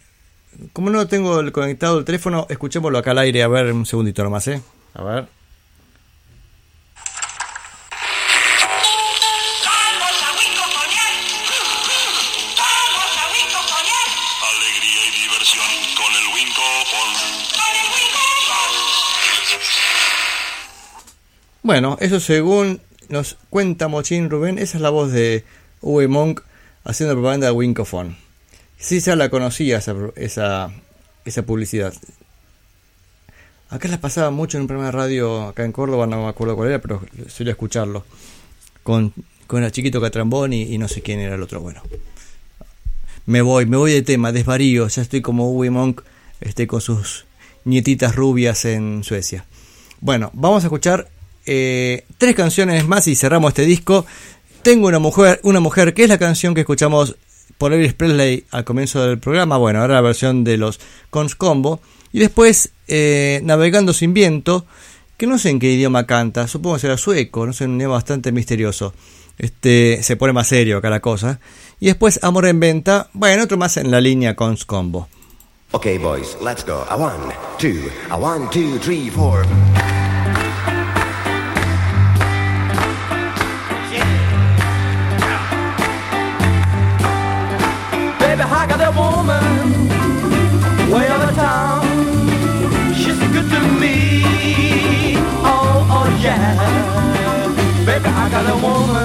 Como no tengo conectado el teléfono, escuchémoslo acá al aire, a ver un segundito nomás, ¿eh? A ver. Bueno, eso según nos cuenta Mochín Rubén, esa es la voz de Uwe Monk haciendo propaganda de Winkofon. Sí, ya la conocía esa, esa, esa publicidad. Acá la pasaba mucho en un programa de radio acá en Córdoba, no me acuerdo cuál era, pero solía escucharlo. Con, con el chiquito Catrambón y, y no sé quién era el otro. Bueno, me voy, me voy de tema, desvarío. Ya estoy como Uwe Monk este, con sus nietitas rubias en Suecia. Bueno, vamos a escuchar eh, tres canciones más y cerramos este disco. Tengo una mujer, una mujer que es la canción que escuchamos por Elvis Presley al comienzo del programa. Bueno, ahora la versión de los Cons Combo. Y después eh, Navegando sin viento, que no sé en qué idioma canta, supongo que será sueco, no sé, un idioma bastante misterioso. Este, se pone más serio acá la cosa. Y después Amor en venta, bueno, otro más en la línea Cons Combo. Okay, boys, let's go. A one, two, a one, two, three, four. Baby, I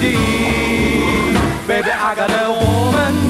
friend. Baby, I got a woman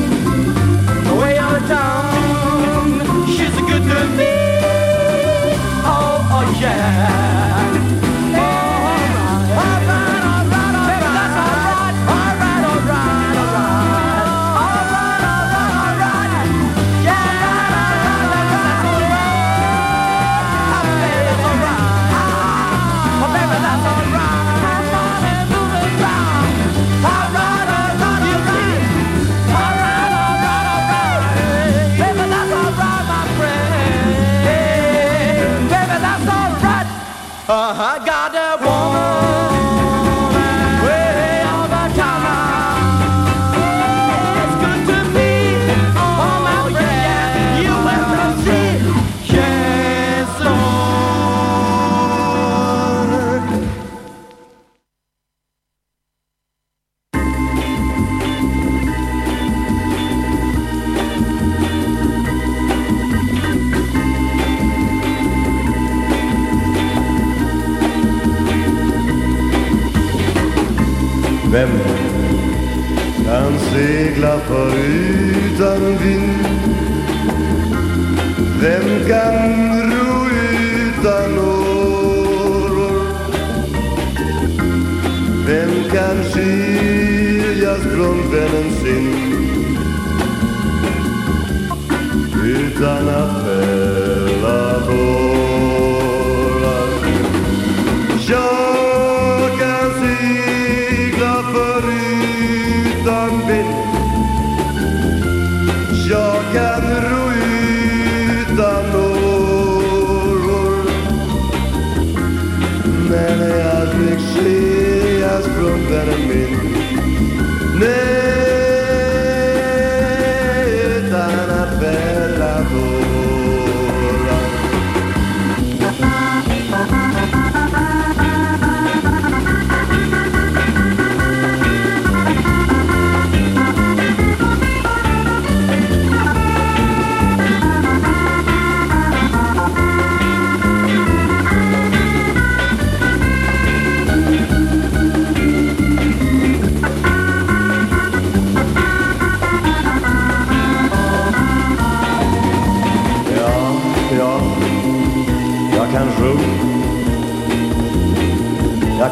done up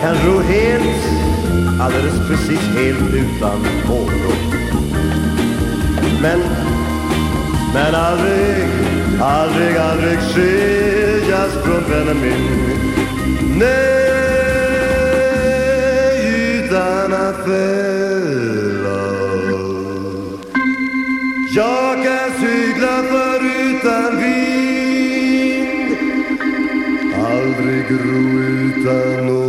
Jag kan ro helt, alldeles precis helt utan oro. Men, men aldrig, aldrig, aldrig skiljas från vännen min. Nej, utan att fälla. Jag kan segla förutan vind Aldrig ro utan oro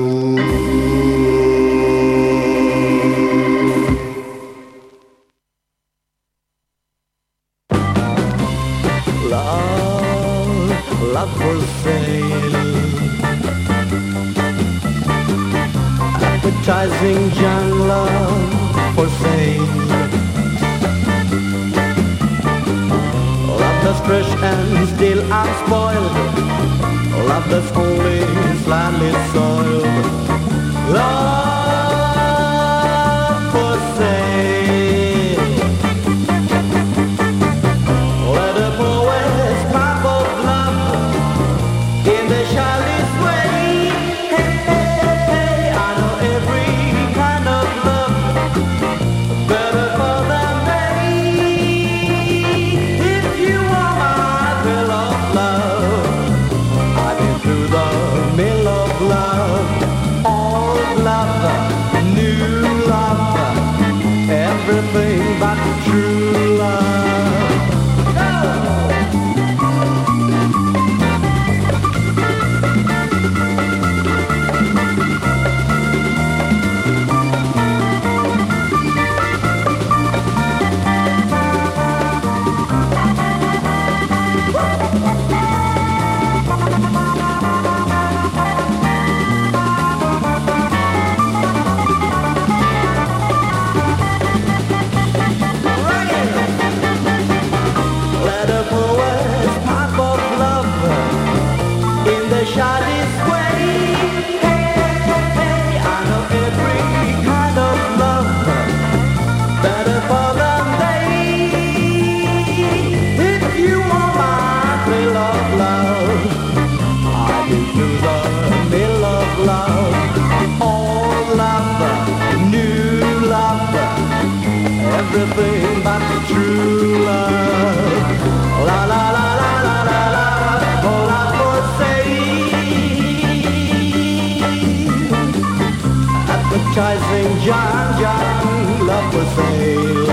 Advertising John John love for sale.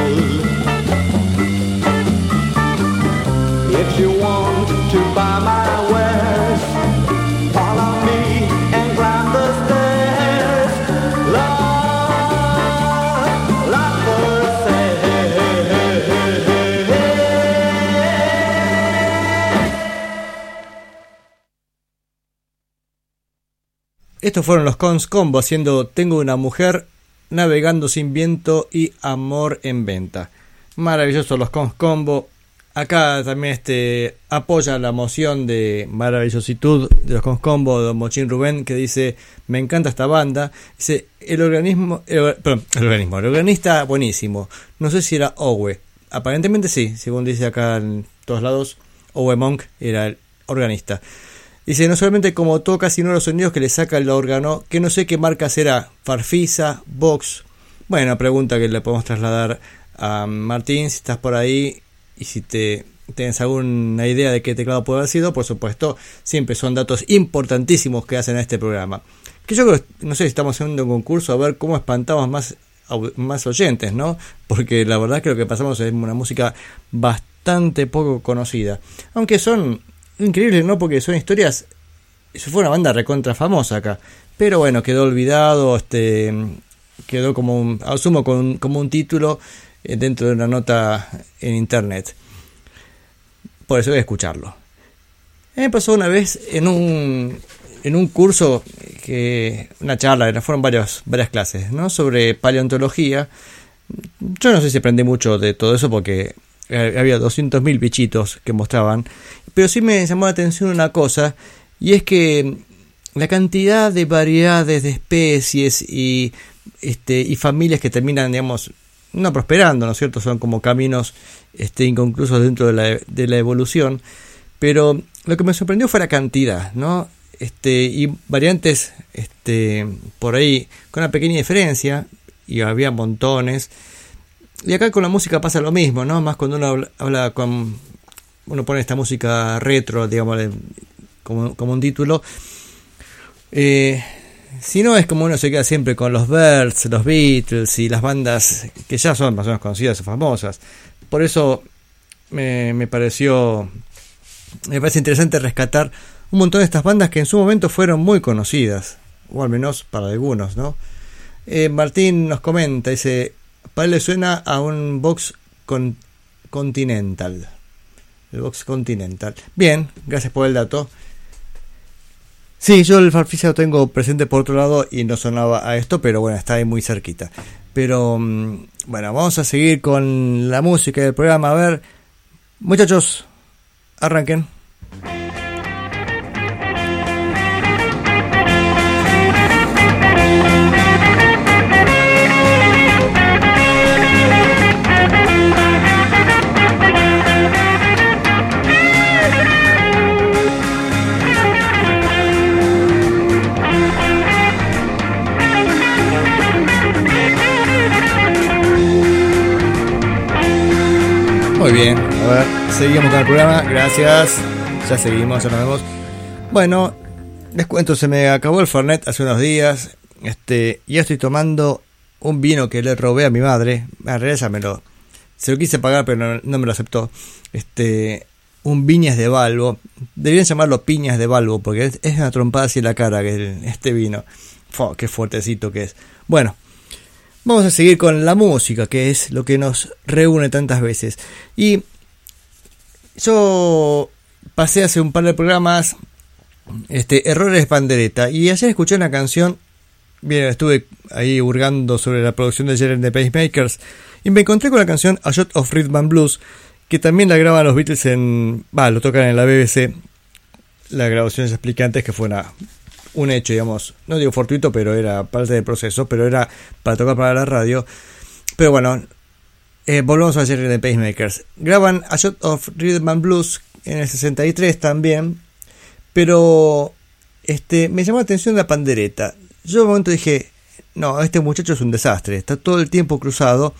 If you want to buy my Estos fueron los Cons Combo haciendo Tengo una mujer, Navegando sin viento y Amor en venta. Maravillosos los Cons Combo. Acá también este apoya la moción de maravillositud de los Cons Combo de Mochín Rubén que dice me encanta esta banda. Dice el organismo, el, perdón, el organismo, el organista buenísimo. No sé si era Owe. Aparentemente sí, según dice acá en todos lados. Owe Monk era el organista. Dice, no solamente como toca, sino los sonidos que le saca el órgano, que no sé qué marca será, Farfisa, Vox. Bueno, pregunta que le podemos trasladar a Martín, si estás por ahí y si te tienes alguna idea de qué teclado puede haber sido, por supuesto, siempre son datos importantísimos que hacen a este programa. Que yo creo, no sé si estamos haciendo un concurso a ver cómo espantamos más, más oyentes, ¿no? Porque la verdad que lo que pasamos es una música bastante poco conocida. Aunque son increíbles, ¿no? Porque son historias fue una banda recontra famosa acá. Pero bueno, quedó olvidado, este quedó como un, asumo con como un título eh, dentro de una nota en internet. Por eso voy a escucharlo. Me pasó una vez en un en un curso que una charla, fueron varias clases, ¿no? sobre paleontología. Yo no sé si aprendí mucho de todo eso porque eh, había 200.000 bichitos que mostraban, pero sí me llamó la atención una cosa y es que la cantidad de variedades de especies y este y familias que terminan digamos no prosperando no es cierto son como caminos este inconclusos dentro de la, de la evolución. Pero lo que me sorprendió fue la cantidad no este, y variantes este, por ahí con una pequeña diferencia, y había montones. Y acá con la música pasa lo mismo, ¿no? Más cuando uno habla, habla con. Uno pone esta música retro, digamos, como, como un título. Eh, si no, es como uno se queda siempre con los Birds, los Beatles y las bandas que ya son más o menos conocidas o famosas. Por eso me, me pareció. Me parece interesante rescatar un montón de estas bandas que en su momento fueron muy conocidas, o al menos para algunos, ¿no? Eh, Martín nos comenta, dice, le suena a un box con, continental. El box continental. Bien, gracias por el dato. Sí, yo el farfisa lo tengo presente por otro lado y no sonaba a esto, pero bueno, está ahí muy cerquita. Pero mm, bueno, vamos a seguir con la música del programa. A ver, muchachos, arranquen. Muy bien, seguimos con el programa, gracias. Ya seguimos, ya nos vemos. Bueno, les cuento, se me acabó el Fernet hace unos días. Este, ya estoy tomando un vino que le robé a mi madre. Lo, se lo quise pagar, pero no, me lo aceptó. Este, un Viñas de Balbo. Deberían llamarlo Piñas de Balbo, porque es, una trompada así la cara que el- este vino. Fua, qué fuertecito que es. Bueno, Vamos a seguir con la música, que es lo que nos reúne tantas veces. Y yo pasé hace un par de programas este, Errores de Pandereta. Y ayer escuché una canción. Bien, estuve ahí hurgando sobre la producción de Jeremy de Pacemakers. Y me encontré con la canción A Shot of Rhythm and Blues. Que también la graban los Beatles en. Va, lo tocan en la BBC. La grabación se explica antes que fue una, un hecho, digamos, no digo fortuito, pero era parte del proceso, pero era para tocar para la radio. Pero bueno, eh, volvemos a hacer de Pacemakers. Graban A Shot of Rhythm and Blues en el 63 también, pero este, me llamó la atención la pandereta. Yo un momento dije, no, este muchacho es un desastre, está todo el tiempo cruzado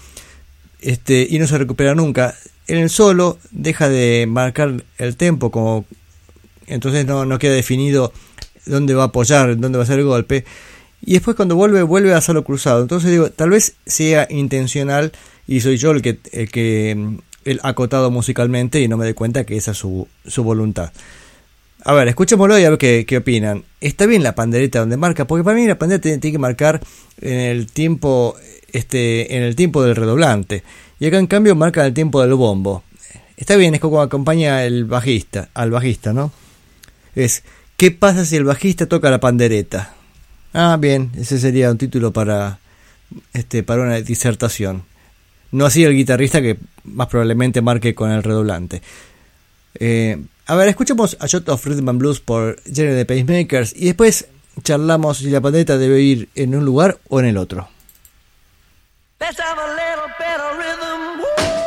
este, y no se recupera nunca. En el solo deja de marcar el tempo, como entonces no, no queda definido dónde va a apoyar, dónde va a hacer el golpe. Y después cuando vuelve, vuelve a hacerlo cruzado. Entonces digo, tal vez sea intencional y soy yo el que, el que mm, acotado musicalmente y no me doy cuenta que esa es su, su voluntad. A ver, escuchémoslo y a ver qué, qué opinan. Está bien la pandereta donde marca, porque para mí la pandereta tiene, que marcar en el tiempo, este, en el tiempo del redoblante. Y acá en cambio marca el tiempo del bombo. Está bien, es como acompaña el bajista, al bajista, ¿no? Es ¿Qué pasa si el bajista toca la pandereta? Ah, bien, ese sería un título para este para una disertación. No así el guitarrista que más probablemente marque con el redoblante. Eh, a ver, escuchemos a Shot of Rhythm and Blues por Jerry de Pacemakers y después charlamos si la pandereta debe ir en un lugar o en el otro. Let's have a little bit of rhythm.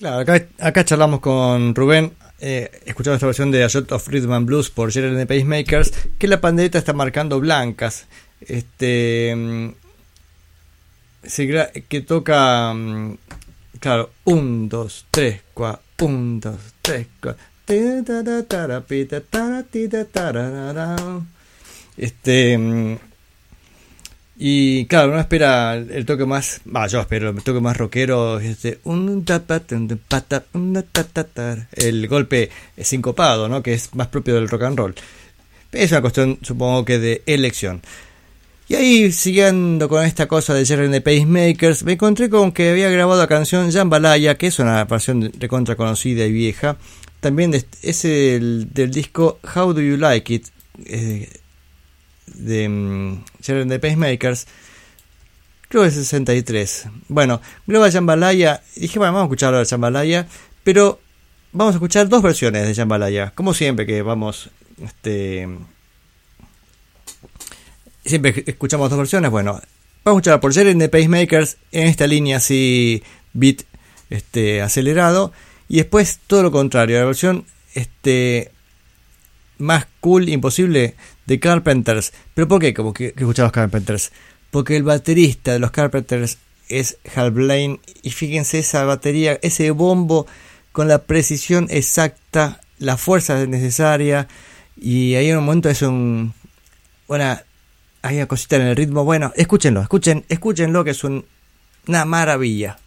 Claro, acá, charlamos con Rubén, eh, escuchando esta versión de A Shot of Rhythm and Blues por and the Pacemakers, que la pandereta está marcando blancas. Este. mm, que toca. Claro, 1, 2, 3, 4, 1, 2, 3, 4. Este. mm, Y claro, uno espera el toque más. Va, yo espero el toque más rockero. Este, un un el golpe sincopado, ¿no? Que es más propio del rock and roll. Es una cuestión, supongo que de elección. Y ahí, siguiendo con esta cosa de Jerry and the Pacemakers, me encontré con que había grabado la canción Jambalaya, que es una versión recontra conocida y vieja. También es el, del disco How Do You Like It, eh, de mm, Jerry and the Pacemakers. Creo que es 63. Bueno, graba Jambalaya. Dije, bueno, vamos a escuchar la Jambalaya. Pero vamos a escuchar dos versiones de Jambalaya. Como siempre que vamos. Este, siempre escuchamos dos versiones. Bueno, vamos a escuchar por Jerry and the Pacemakers en esta línea así beat este, acelerado. Y después todo lo contrario, la versión este, más cool imposible de Carpenters. ¿Pero por qué? Como que escuchamos Carpenters. Porque el baterista de los Carpenters es Hal Blaine. Y fíjense esa batería, ese bombo con la precisión exacta, la fuerza necesaria. Y ahí en un momento es un. Una. Hay una cosita en el ritmo. Bueno, escúchenlo, escuchen, escúchenlo que es un- una maravilla.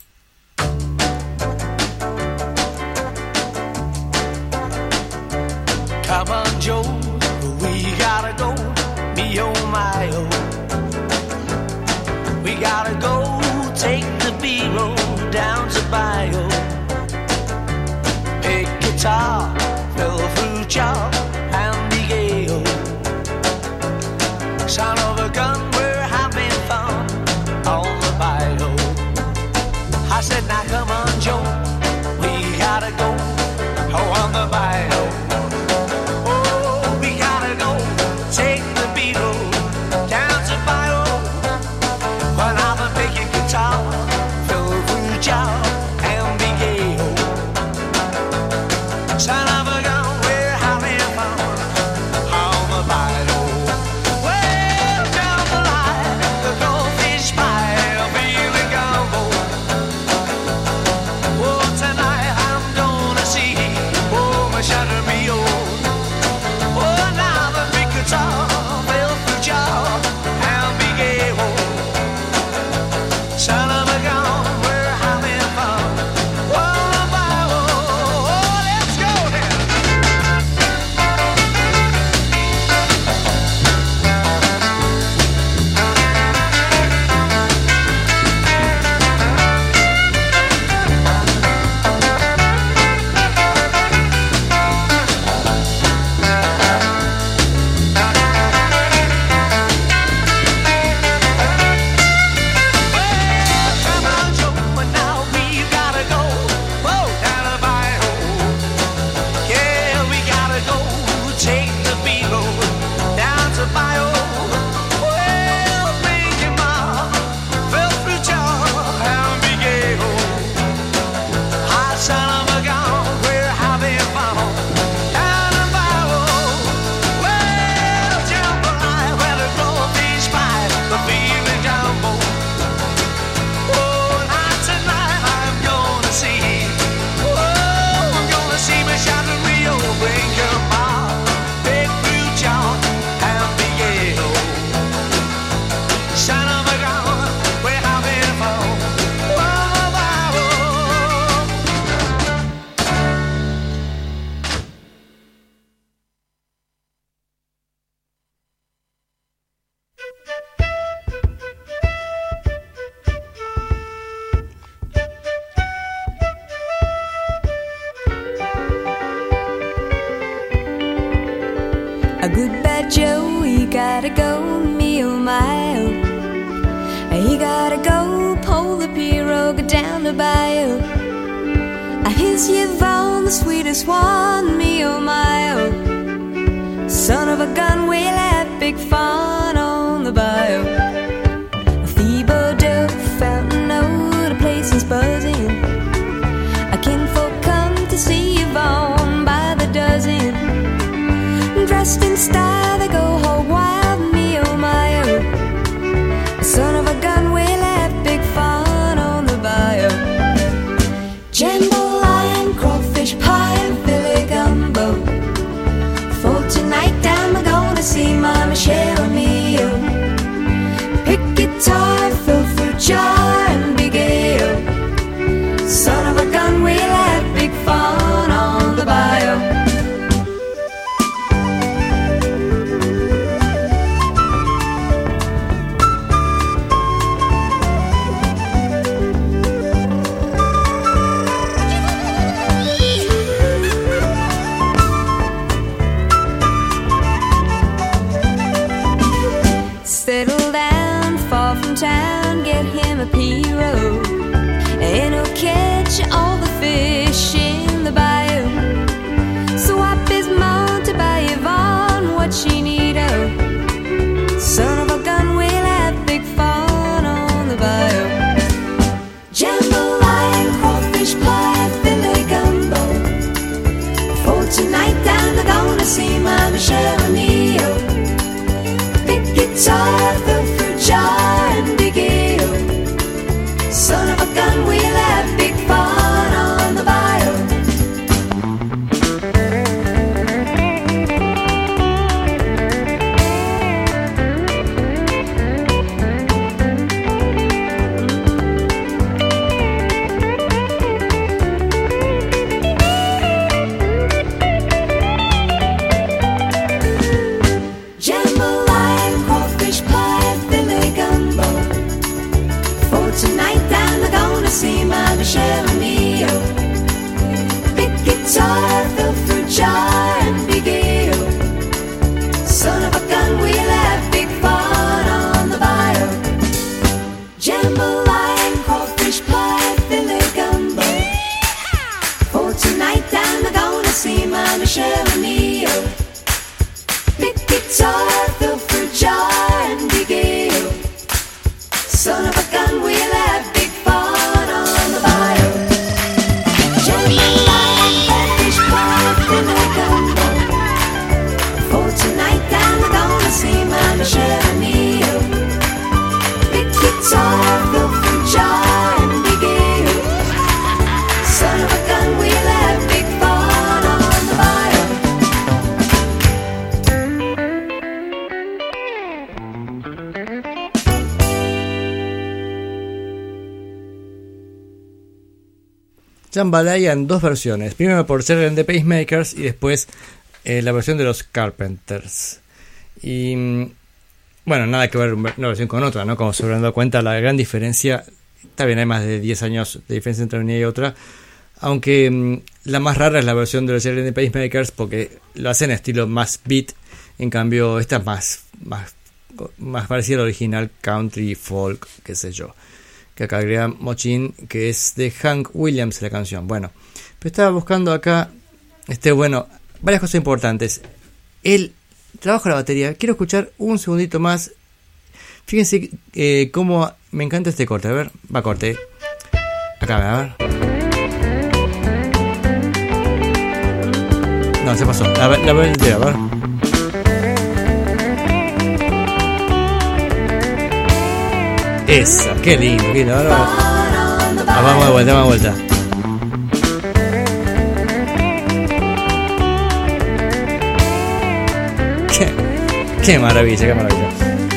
Come on, Joe, we gotta go. Me oh my oh. We gotta go take the B road down to Bio. Pick guitar, Jambalaya en dos versiones. Primero por ser de Pacemakers y después eh, la versión de los Carpenters. Y mm, bueno, nada que ver una versión con otra, ¿no? Como se habrán dado cuenta, la gran diferencia. Está bien, hay más de 10 años de diferencia entre una y otra. Aunque mm, la más rara es la versión de los de Pacemakers porque lo hacen en estilo más beat. En cambio, esta es más, más, más parecida al original country, folk, qué sé yo que acá Mochin, que es de Hank Williams la canción. Bueno, pero estaba buscando acá, este, bueno, varias cosas importantes. El trabajo de la batería, quiero escuchar un segundito más. Fíjense eh, cómo me encanta este corte. A ver, va corte. Acá, a ver. No, se pasó. La, la voy a entera, Esa, qué lindo, qué lindo. Ah, vamos de vuelta, vamos de vuelta. Qué, maravilla, qué maravilla.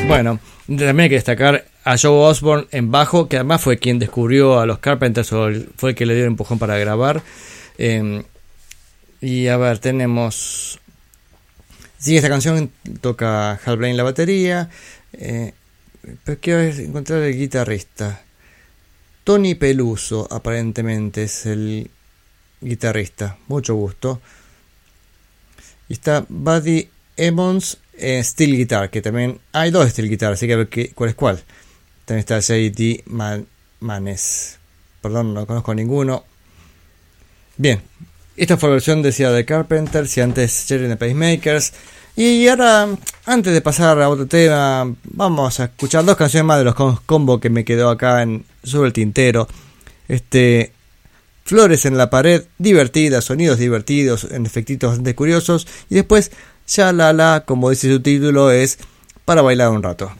Bueno, también hay que destacar a Joe Osborne en bajo, que además fue quien descubrió a los Carpenters, o fue el que le dio el empujón para grabar. Eh, y a ver, tenemos. Sí, esta canción toca Hal Blaine la batería. Eh, pero quiero encontrar el guitarrista. Tony Peluso, aparentemente, es el guitarrista. Mucho gusto. Y está Buddy Emmons eh, Steel Guitar, que también hay dos Steel Guitar, así que a ver qué, cuál es cuál. También está JD Man- Manes. Perdón, no conozco ninguno. Bien, esta fue la versión decía de Carpenters y antes Jerry and the Pacemakers. Y ahora, antes de pasar a otro tema, vamos a escuchar dos canciones más de los com- combo que me quedó acá en, sobre el tintero. Este, Flores en la pared, divertidas, sonidos divertidos, en efectitos bastante curiosos. Y después, ya la la, como dice su título, es para bailar un rato.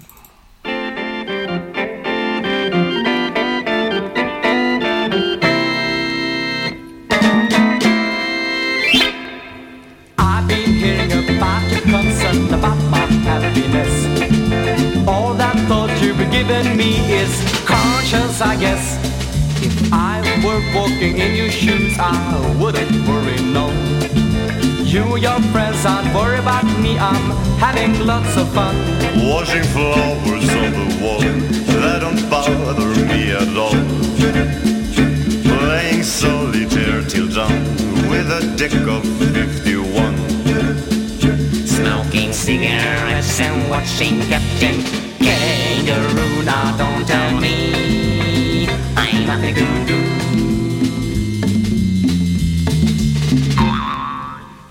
You me is conscience, I guess. If I were walking in your shoes, I wouldn't worry, no. You your friends aren't worried about me, I'm having lots of fun. Washing flowers on the wall, that don't bother me at all. Playing solitaire till dawn with a deck of 51. Smoking cigarettes and watching Captain Kangaroo. Now don't tell me I'm nothing to do.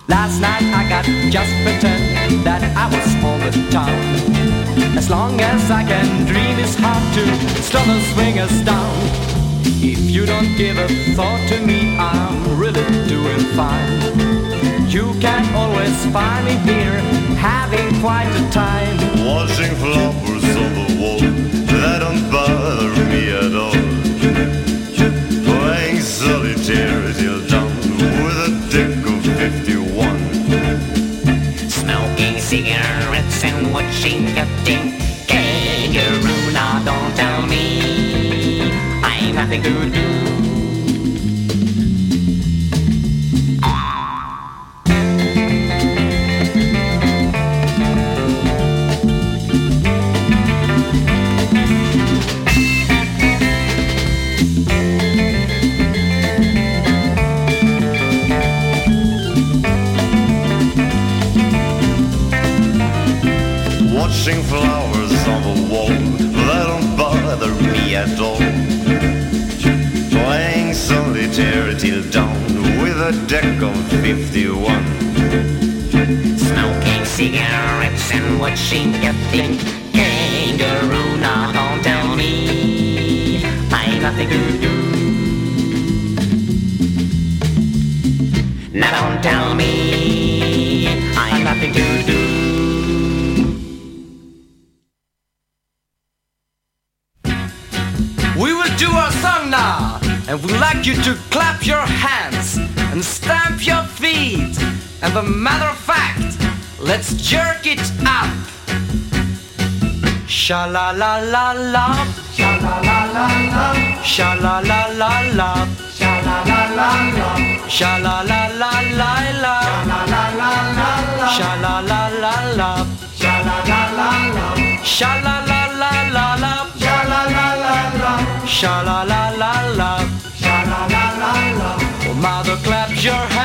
Last night I got just pretend that I was on the town. As long as I can dream, it's hard to slow the swingers down. If you don't give a thought to me, I'm really doing fine. You can always find me here, having quite a time. Washing flowers on the wall, that don't bother me at all. Playing solitaire till dawn with a deck of 51. Smoking cigarettes and watching Captain Kangaroo. Now don't tell me I'm nothing to do. A deck of 51. Smoking cigarettes and watching Captain Kangaroo. Now don't tell me I'm nothing to do. Now don't tell me I'm nothing to do. Matter of fact, let's jerk it up. Sha la la la la, sha la la la la, sha la la la la, sha la la la la, sha la la la la la, sha la la la la, sha la la la la, sha la la la la, sha la la la la, sha la la la la, sha la la la la, sha la la la la. Oh, mother, clap your hands,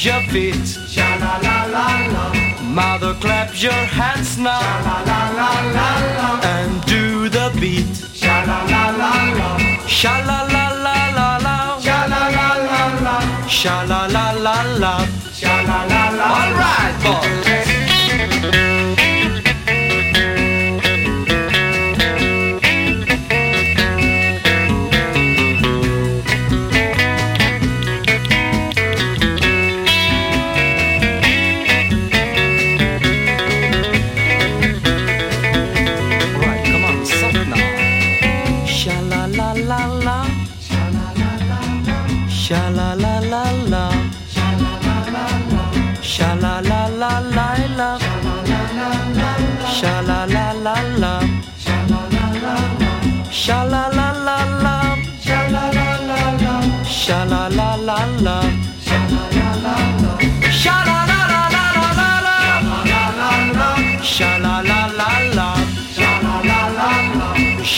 stamp your feet, sha la la la la. Mother, clap your hands now, sha la la la la, and do the beat, sha la la la la, sha la la la la la, sha la la la la, sha la la la la, sha la la la. All right, boys.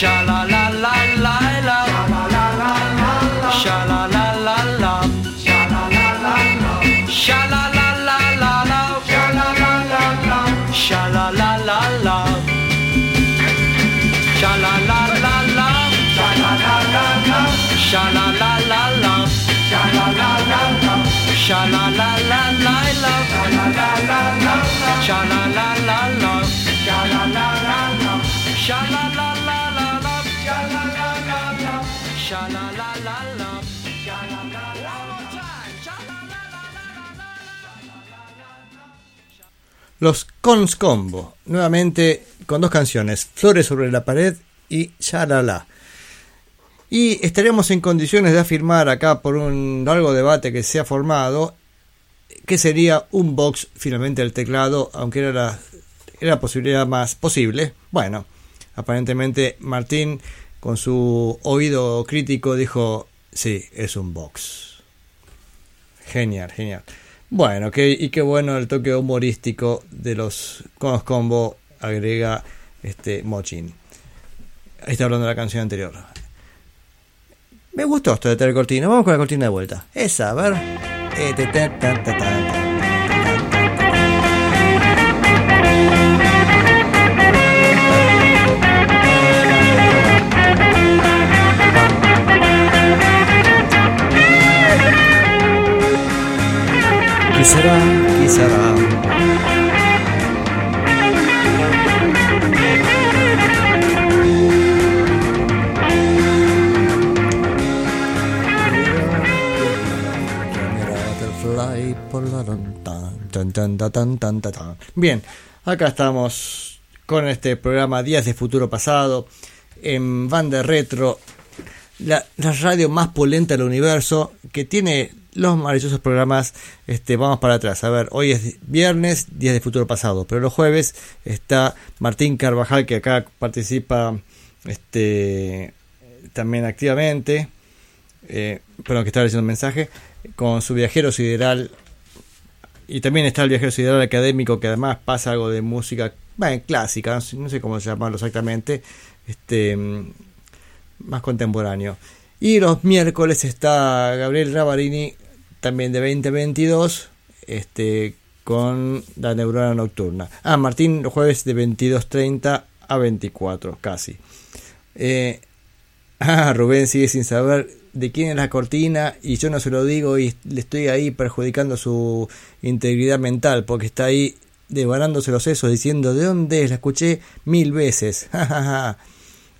shall Los Cons Combo, nuevamente con dos canciones, Flores sobre la pared y Shalala. Y estaríamos en condiciones de afirmar acá por un largo debate que se ha formado que sería un box finalmente del teclado, aunque era la, era la posibilidad más posible. Bueno, aparentemente Martín con su oído crítico dijo, sí, es un box. Genial, genial. Bueno, qué, y qué bueno el toque humorístico de los Conos Combo agrega este Mochin. Está hablando de la canción anterior. Me gustó esto de tener cortina. Vamos con la cortina de vuelta. Esa, a ver. ¿Qué será? ¿Qué será? Bien, acá estamos con este programa Días de Futuro Pasado en Banda Retro, la radio más polenta del universo que tiene los maravillosos programas. Este, vamos para atrás. A ver, hoy es viernes, Días de Futuro Pasado, pero los jueves está Martín Carvajal que acá participa este, también activamente. Eh, perdón, que estaba leyendo un mensaje con su viajero sideral y también está el viajero sideral académico que además pasa algo de música bueno, clásica, no sé, cómo llamarlo exactamente, este más contemporáneo. Y los miércoles está Gabriel Ravarini, también de 2022, este con la neurona nocturna. Ah, Martín, los jueves de 22.30 a 24, casi. Eh, ah, Rubén sigue sin saber de quién es la cortina y yo no se lo digo y le estoy ahí perjudicando su integridad mental porque está ahí devanándose los sesos diciendo de dónde es, la escuché mil veces. la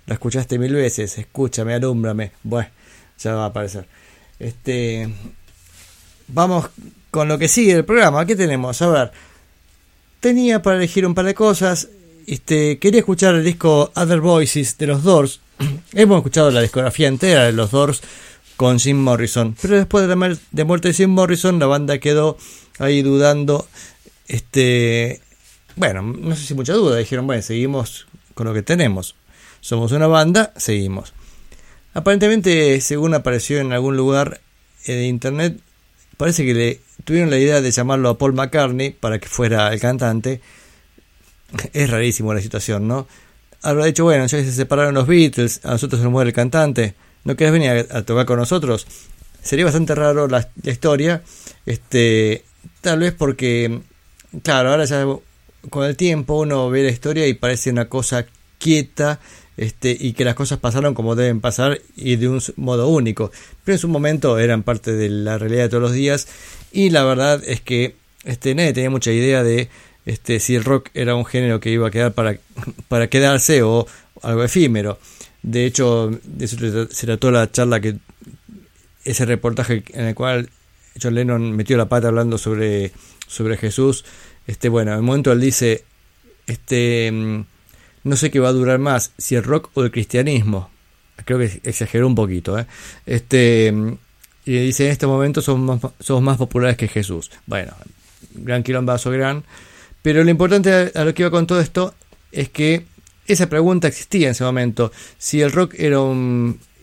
escuchaste mil veces, escúchame, alúmbrame. Bueno, ya va a aparecer. Este vamos con lo que sigue el programa. ¿Qué tenemos? A ver. Tenía para elegir un par de cosas. Este, quería escuchar el disco Other Voices de los Doors. Hemos escuchado la discografía entera de los Doors con Jim Morrison. Pero después de la muerte de Jim Morrison, la banda quedó ahí dudando. Este, bueno, no sé si mucha duda. Dijeron, bueno, seguimos con lo que tenemos. Somos una banda, seguimos. Aparentemente, según apareció en algún lugar eh, de internet, parece que le tuvieron la idea de llamarlo a Paul McCartney para que fuera el cantante. Es rarísimo la situación, ¿no? Habrá dicho, bueno, ya se separaron los Beatles, a nosotros nos muere el cantante, ¿no querés venir a, a tocar con nosotros? Sería bastante raro la, la historia, este, tal vez porque, claro, ahora ya con el tiempo uno ve la historia y parece una cosa quieta, este, y que las cosas pasaron como deben pasar y de un modo único. Pero en su momento eran parte de la realidad de todos los días y la verdad es que este, nadie tenía mucha idea de este, si el rock era un género que iba a quedar para, para quedarse o algo efímero. De hecho, de eso se- se trató la charla que ese reportaje en el cual John Lennon metió la pata hablando sobre, sobre Jesús. Este, bueno, en el momento él dice, este, mm, no sé qué va a durar más, si el rock o el cristianismo. Creo que exageró un poquito, ¿eh? Este, y dice, en este momento somos más, más populares que Jesús. Bueno, gran quilombazo, gran. Pero lo importante a, lo que iba con todo esto es que esa pregunta existía en ese momento. Si el rock era,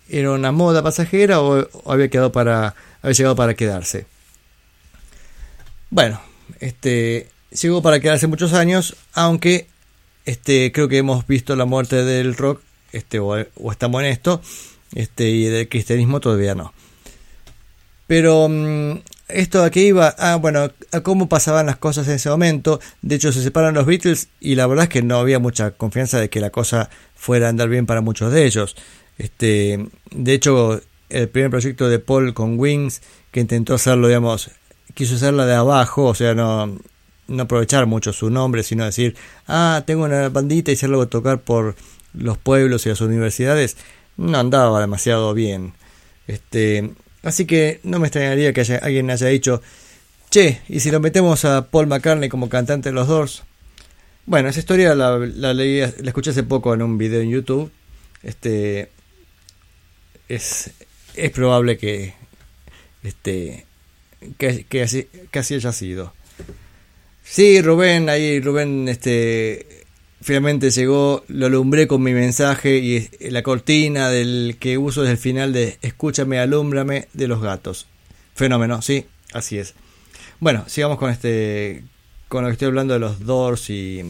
era una moda pasajera o, o había, quedado para, había llegado para quedarse. Bueno, este llegó para quedarse muchos años, aunque este creo que hemos visto la muerte del rock, este o, estamos en esto, este y del cristianismo todavía no. Pero mm, esto a qué iba, ah, bueno, a cómo pasaban las cosas en ese momento. De hecho, se separan los Beatles y la verdad es que no había mucha confianza de que la cosa fuera a andar bien para muchos de ellos. Este, de hecho, el primer proyecto de Paul con Wings, que intentó hacerlo, digamos, quiso hacerla de abajo, o sea, no, no aprovechar mucho su nombre, sino decir, ah, tengo una bandita y hacerlo tocar por los pueblos y las universidades, no andaba demasiado bien. Este, así que no me extrañaría que haya- alguien haya dicho, che, ¿y si lo metemos a Paul McCartney como cantante de los Doors? Bueno, esa historia la, la leí, la escuché hace poco en un video en YouTube. Este, es, es probable que, este, que, que así, que así haya sido. Sí, Rubén, ahí Rubén, este, finalmente llegó, lo alumbré con mi mensaje y la cortina del que uso desde el final de Escúchame, alúmbrame de los gatos. Fenómeno, sí, así es. Bueno, sigamos con este, con lo que estoy hablando de los Doors y,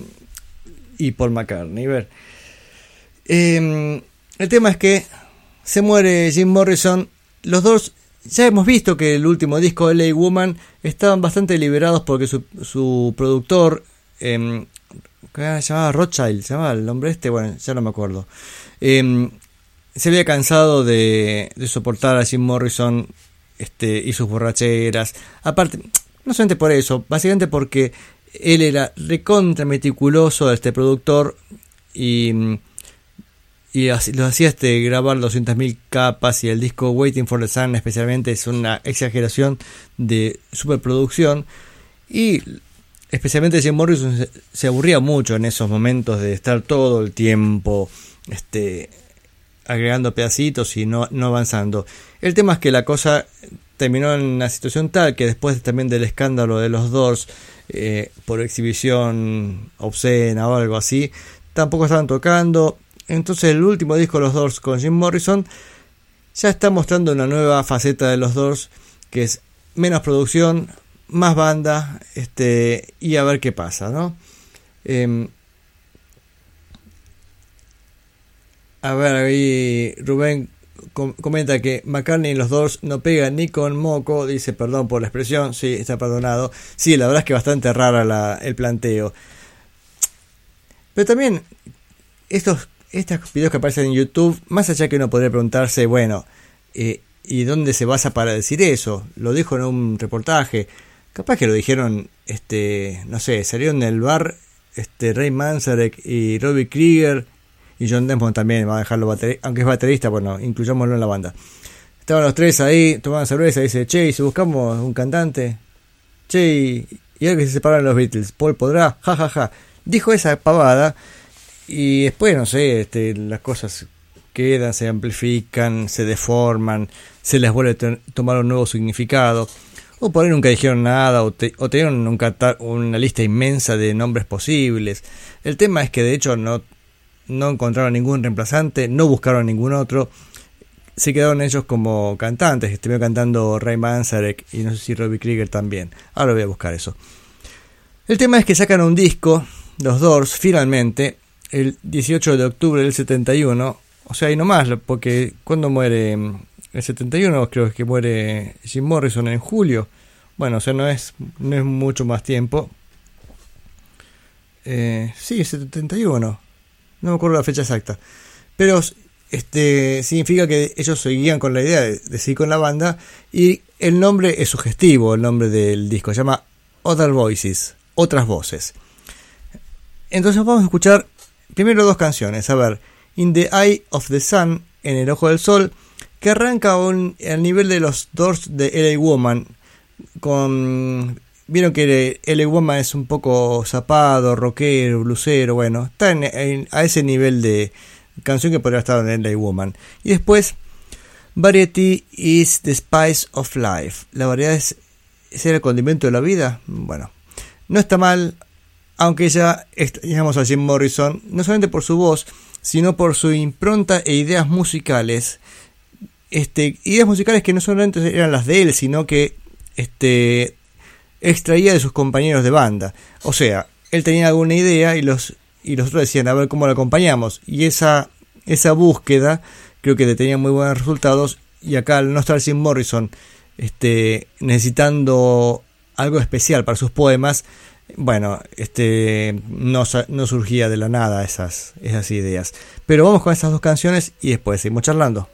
y Paul McCartney. Ver, Eh, el tema es que se muere Jim Morrison. Los Doors ya hemos visto que el último disco de LA Woman estaban bastante liberados porque su, su productor, eh, ¿qué se llamaba Rothschild, se llamaba el nombre este, bueno, ya no me acuerdo. Eh, se había cansado de, soportar a Jim Morrison este, y sus borracheras. Aparte, no solamente por eso, básicamente porque él era recontra meticuloso de este productor y, y así- lo hacía este, grabar 200.000 capas y el disco Waiting for the Sun especialmente es una exageración de superproducción y especialmente Jim Morrison se, se aburría mucho en esos momentos de estar todo el tiempo este, agregando pedacitos y no, no avanzando. El tema es que la cosa terminó en una situación tal que después también del escándalo de los Doors eh, por exhibición obscena o algo así, tampoco estaban tocando. Entonces el último disco de los Doors con Jim Morrison ya está mostrando una nueva faceta de los Doors que es menos producción, más banda, este y a ver qué pasa, ¿no? Em, a ver, ahí Rubén com- comenta que McCartney y los Doors no pegan ni con moco, dice perdón por la expresión, sí, está perdonado. Sí, la verdad es que bastante rara el planteo. Pero también estos, estos videos que aparecen en YouTube, más allá que uno podría preguntarse, bueno, eh, ¿y dónde se basa para decir eso? Lo dijo en un reportaje. Capaz que lo dijeron, este, no sé, salieron del bar este, Ray Manzarek y Robbie Krieger y John Desmond también, va a dejarlo aunque es baterista, bueno, incluyámoslo en la banda. Estaban los tres ahí, tomaban cerveza, dice, che, ¿y si buscamos un cantante? Che, y, y ahora que se separan los Beatles, ¿Paul podrá? Ja, ja, ja. Dijo esa pavada y después, no sé, este, las cosas quedan, se amplifican, se deforman, se les vuelve a tomar un nuevo significado. O por ahí nunca dijeron nada, o, te- o tenían un una lista inmensa de nombres posibles. El tema es que de hecho no, no encontraron ningún reemplazante, no buscaron ningún otro. Se quedaron ellos como cantantes. Estuvieron cantando Ray Manzarek y no sé si Robbie Krieger también. Ahora voy a buscar eso. El tema es que sacan un disco, los Doors, finalmente, el 18 de octubre del 71. O sea, y no más, porque cuando muere el 71, creo que muere Jim Morrison en julio. Bueno, o sea, no es, no es mucho más tiempo. Eh, sí, 71. No me acuerdo la fecha exacta. Pero este significa que ellos seguían con la idea de, de seguir con la banda. Y el nombre es sugestivo, el nombre del disco. Se llama Other Voices, otras voces. Entonces vamos a escuchar primero dos canciones. A ver, In the Eye of the Sun, en el ojo del sol, que arranca un, al nivel de los Doors de LA Woman. Con, Vieron que LA Woman es un poco zapado, rockero, blusero, bueno, está en, en- a ese nivel de canción que podría estar en LA Woman. Y después, Variety is the spice of life. La variedad es, es el condimento de la vida. Bueno, no está mal, aunque ya extrañamos a Jim Morrison, no solamente por su voz, sino por su impronta e ideas musicales. Este, ideas musicales que no solamente eran las de él, sino que este, extraía de sus compañeros de banda. O sea, él tenía alguna idea y los, y los otros decían, a ver cómo lo acompañamos. Y esa, esa búsqueda creo que tenía muy buenos resultados. Y acá al no estar Jim Morrison este, necesitando algo especial para sus poemas, bueno, este, no, no, surgía de la nada esas, esas ideas. Pero vamos con esas dos canciones y después seguimos charlando.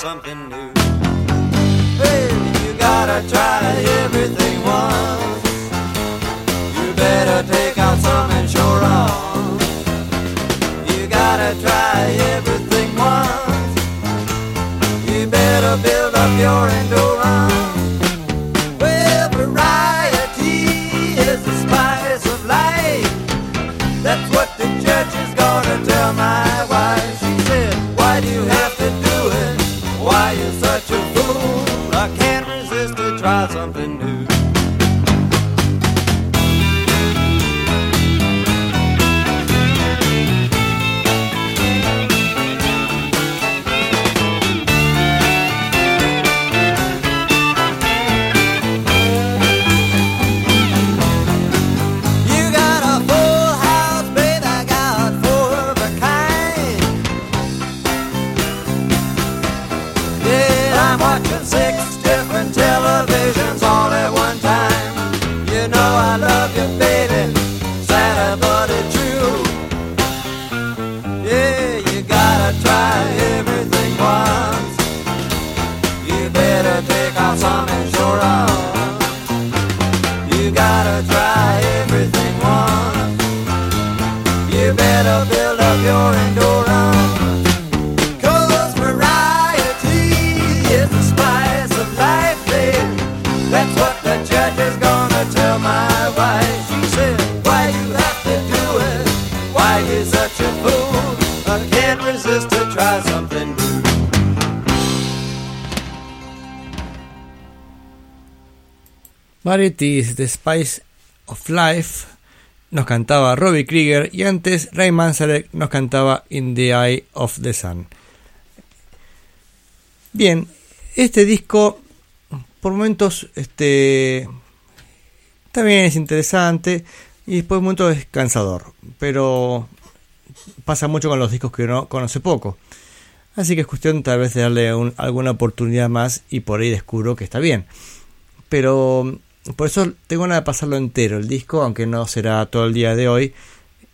Something something new. Variety is the Spice of Life nos cantaba Robbie Krieger y antes Ray Manzarek nos cantaba In the Eye of the Sun. Bien, este disco por momentos este también es interesante y después por momentos es cansador, pero pasa mucho con los discos que uno conoce poco. Así que es cuestión tal vez de darle un- alguna oportunidad más y por ahí descubro que está bien. Pero por eso tengo ganas de pasarlo entero el disco, aunque no será todo el día de hoy.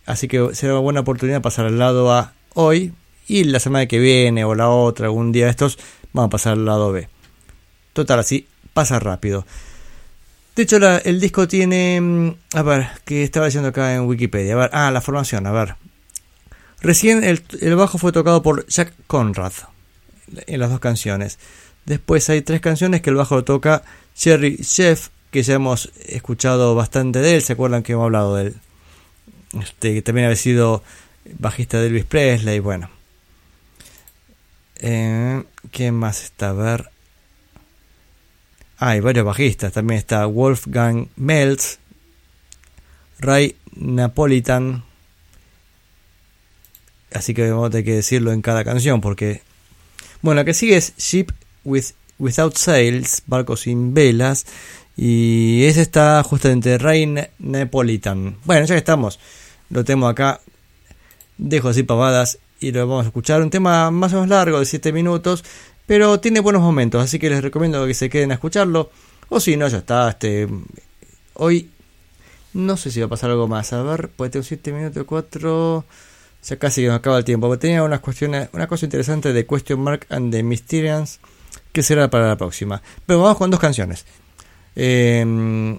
Así que será una buena oportunidad pasar al lado A hoy y la semana que viene o la otra, algún día de estos, vamos a pasar al lado B. Total, así pasa rápido. De hecho, el disco tiene. mm, A ver, que estaba diciendo acá en Wikipedia. A ver, ah, la formación, a ver. Recién el, el bajo fue tocado por Jack Conrad en las dos canciones. Después hay tres canciones que el bajo lo toca Cherry Chef, que ya hemos escuchado bastante de él. ¿Se acuerdan que hemos hablado de él? Este, que también había sido bajista de Elvis Presley. Bueno, eh, ¿quién más está? A ver. Ah, hay varios bajistas. También está Wolfgang Meltz, Ray Napolitan. Así que vamos a tener que decirlo en cada canción porque... Bueno, la que sigue es Ship with, Without Sails, Barco sin velas. Y ese está justamente Ray Na- Napolitan. Bueno, ya que estamos, lo tengo acá. Dejo así pavadas y lo vamos a escuchar. Un tema más o menos largo, de 7 minutos, pero tiene buenos momentos, así que les recomiendo que se queden a escucharlo. O si no, ya está. Este, hoy no sé si va a pasar algo más. A ver, pues tengo 7 minutos, 4. Ya casi nos acaba el tiempo. Pero tenía unas cuestiones, una cosa interesante de Question Mark and the Mysterians que será para la próxima. Pero vamos con dos canciones. Eh,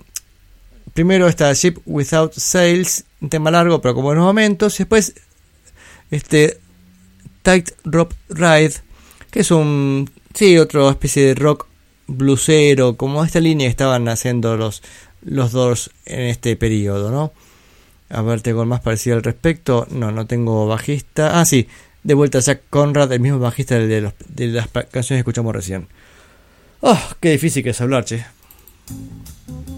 primero está Ship Without Sails, un tema largo pero con buenos momentos. Y después este Tight Rope Ride, que es un sí, otra especie de rock blusero, como esta línea que estaban haciendo los los dos en este periodo, ¿no? A ver, tengo más parecido al respecto. No, no tengo bajista. Ah, sí, de vuelta Jack Conrad, el mismo bajista de, los- de las canciones que escuchamos recién. Oh, qué difícil que es hablar, che. Música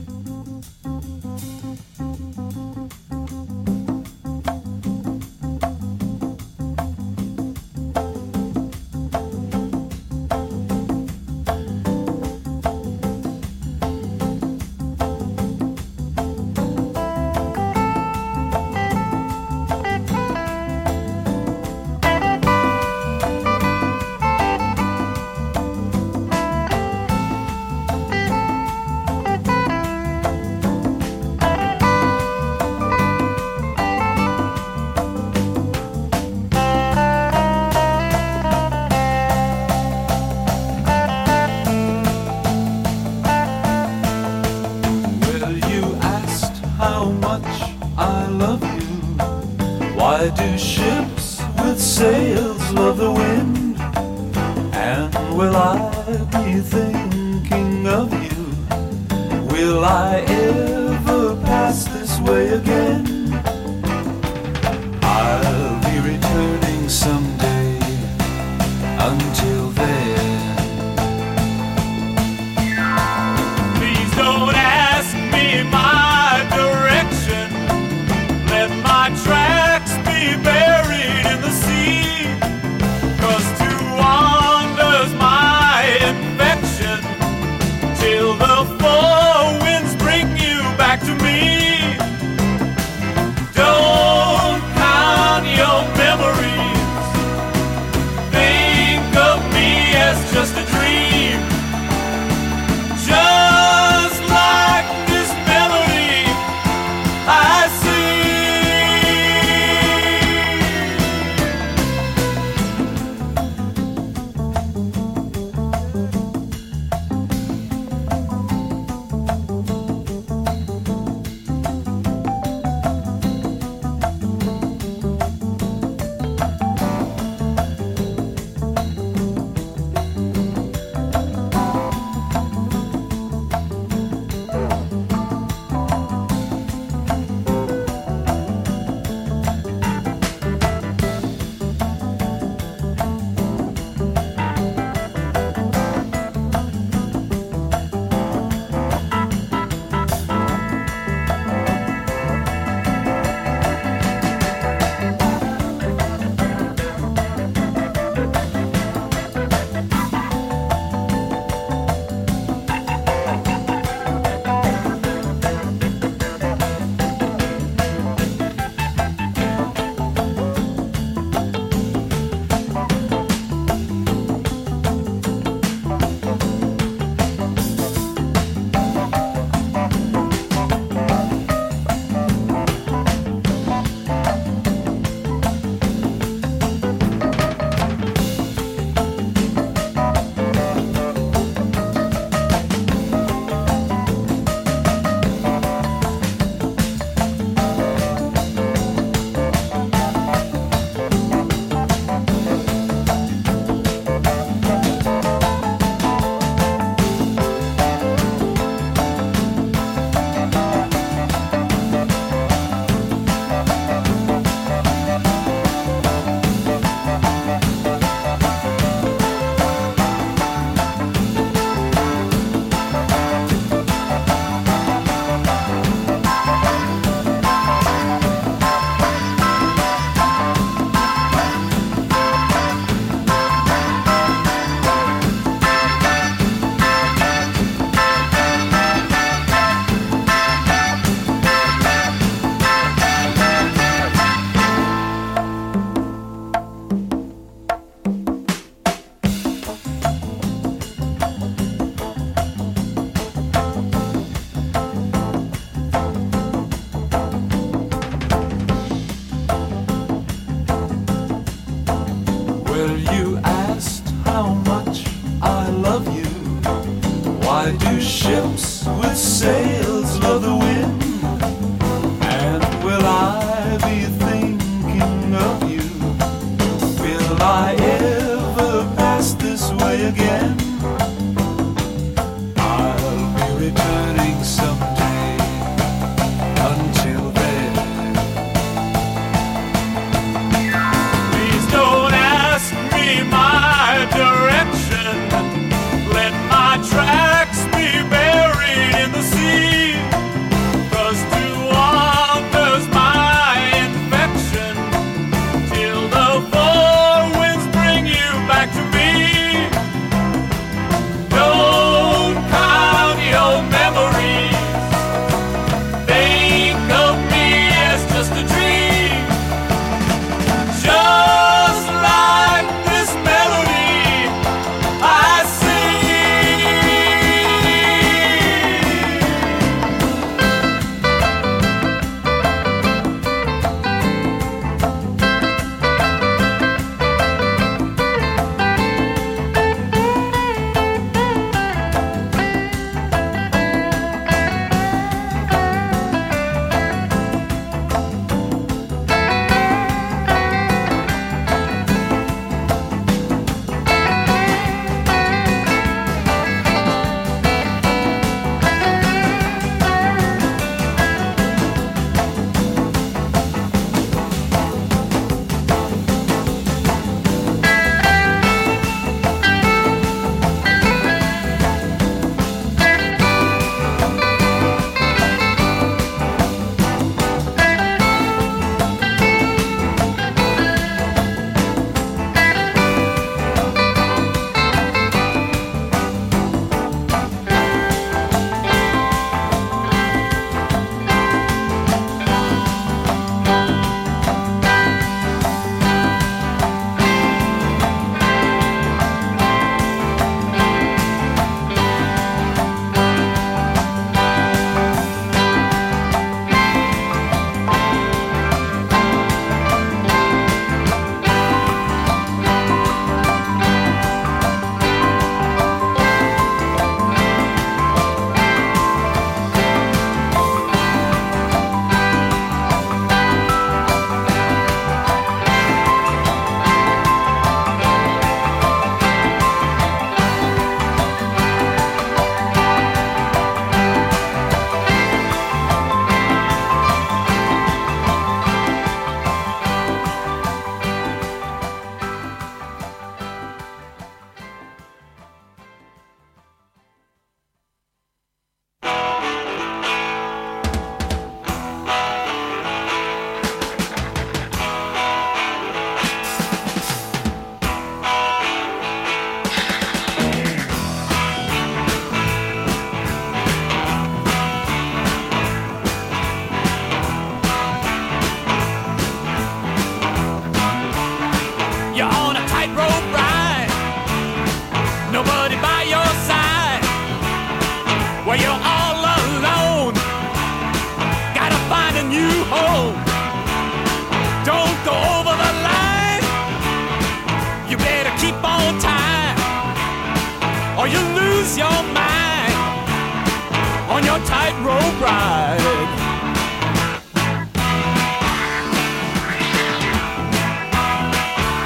on your tightrope ride.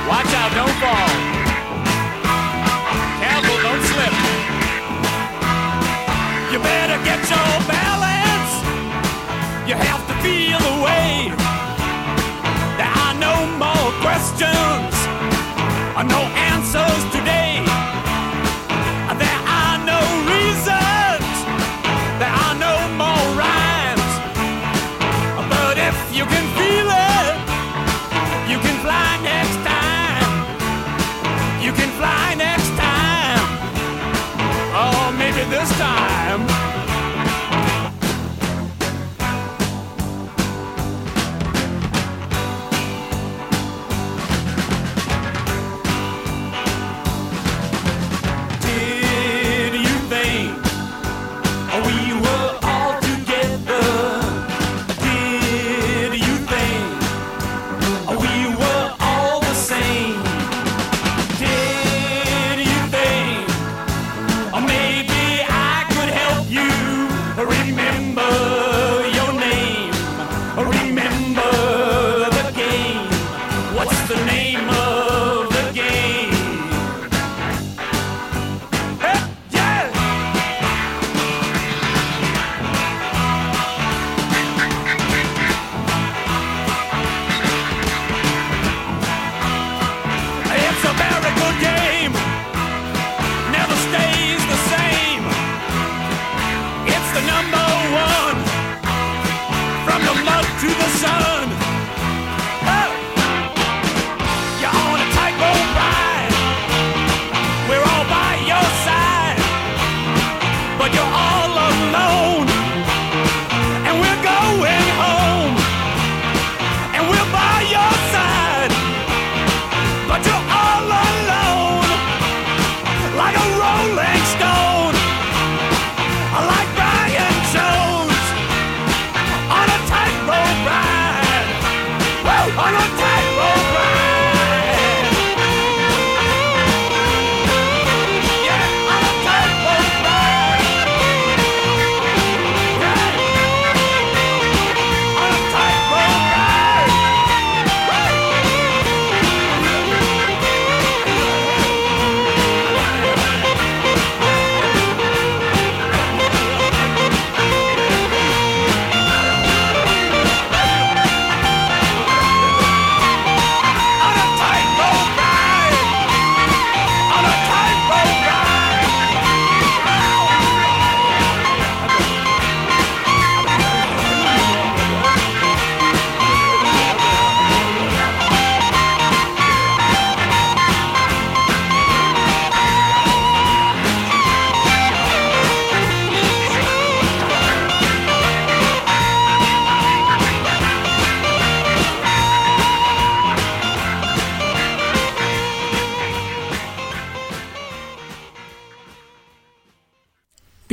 Watch out, don't fall. Careful, don't slip. You better get your balance. You have to feel the way. There are no more questions,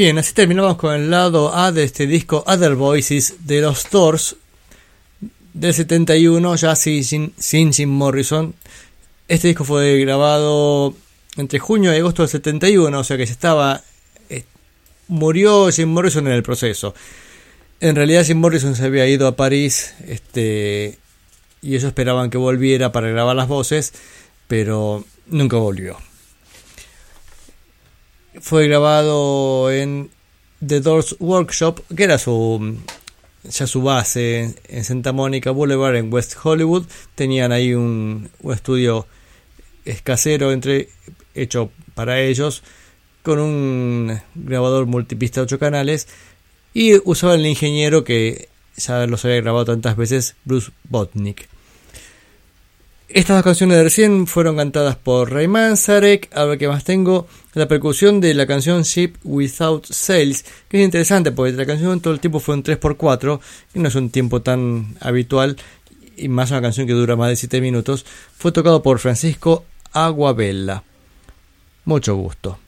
Bien, así terminamos con el lado A de este disco Other Voices de los Doors del 71, ya sin, sin, Jim Morrison. Este disco fue grabado entre junio y agosto del 71, o sea que se estaba. eh, murió Jim Morrison en el proceso. En realidad, Jim Morrison se había ido a París este, y ellos esperaban que volviera para grabar las voces, pero nunca volvió fue grabado en The Doors Workshop, que era su ya su base en, Santa Mónica Boulevard en West Hollywood. Tenían ahí un, un estudio escasero entre hecho para ellos con un grabador multipista 8 canales y usaban el ingeniero que ya los había grabado tantas veces, Bruce Botnick. Estas dos canciones de recién fueron cantadas por Ray Manzarek. Ahora que más tengo, la percusión de la canción Ship Without Sails, que es interesante porque la canción todo el tiempo fue un 3x4, que no es un tiempo tan habitual, y más una canción que dura más de 7 minutos. Fue tocado por Francisco Aguabella. Mucho gusto.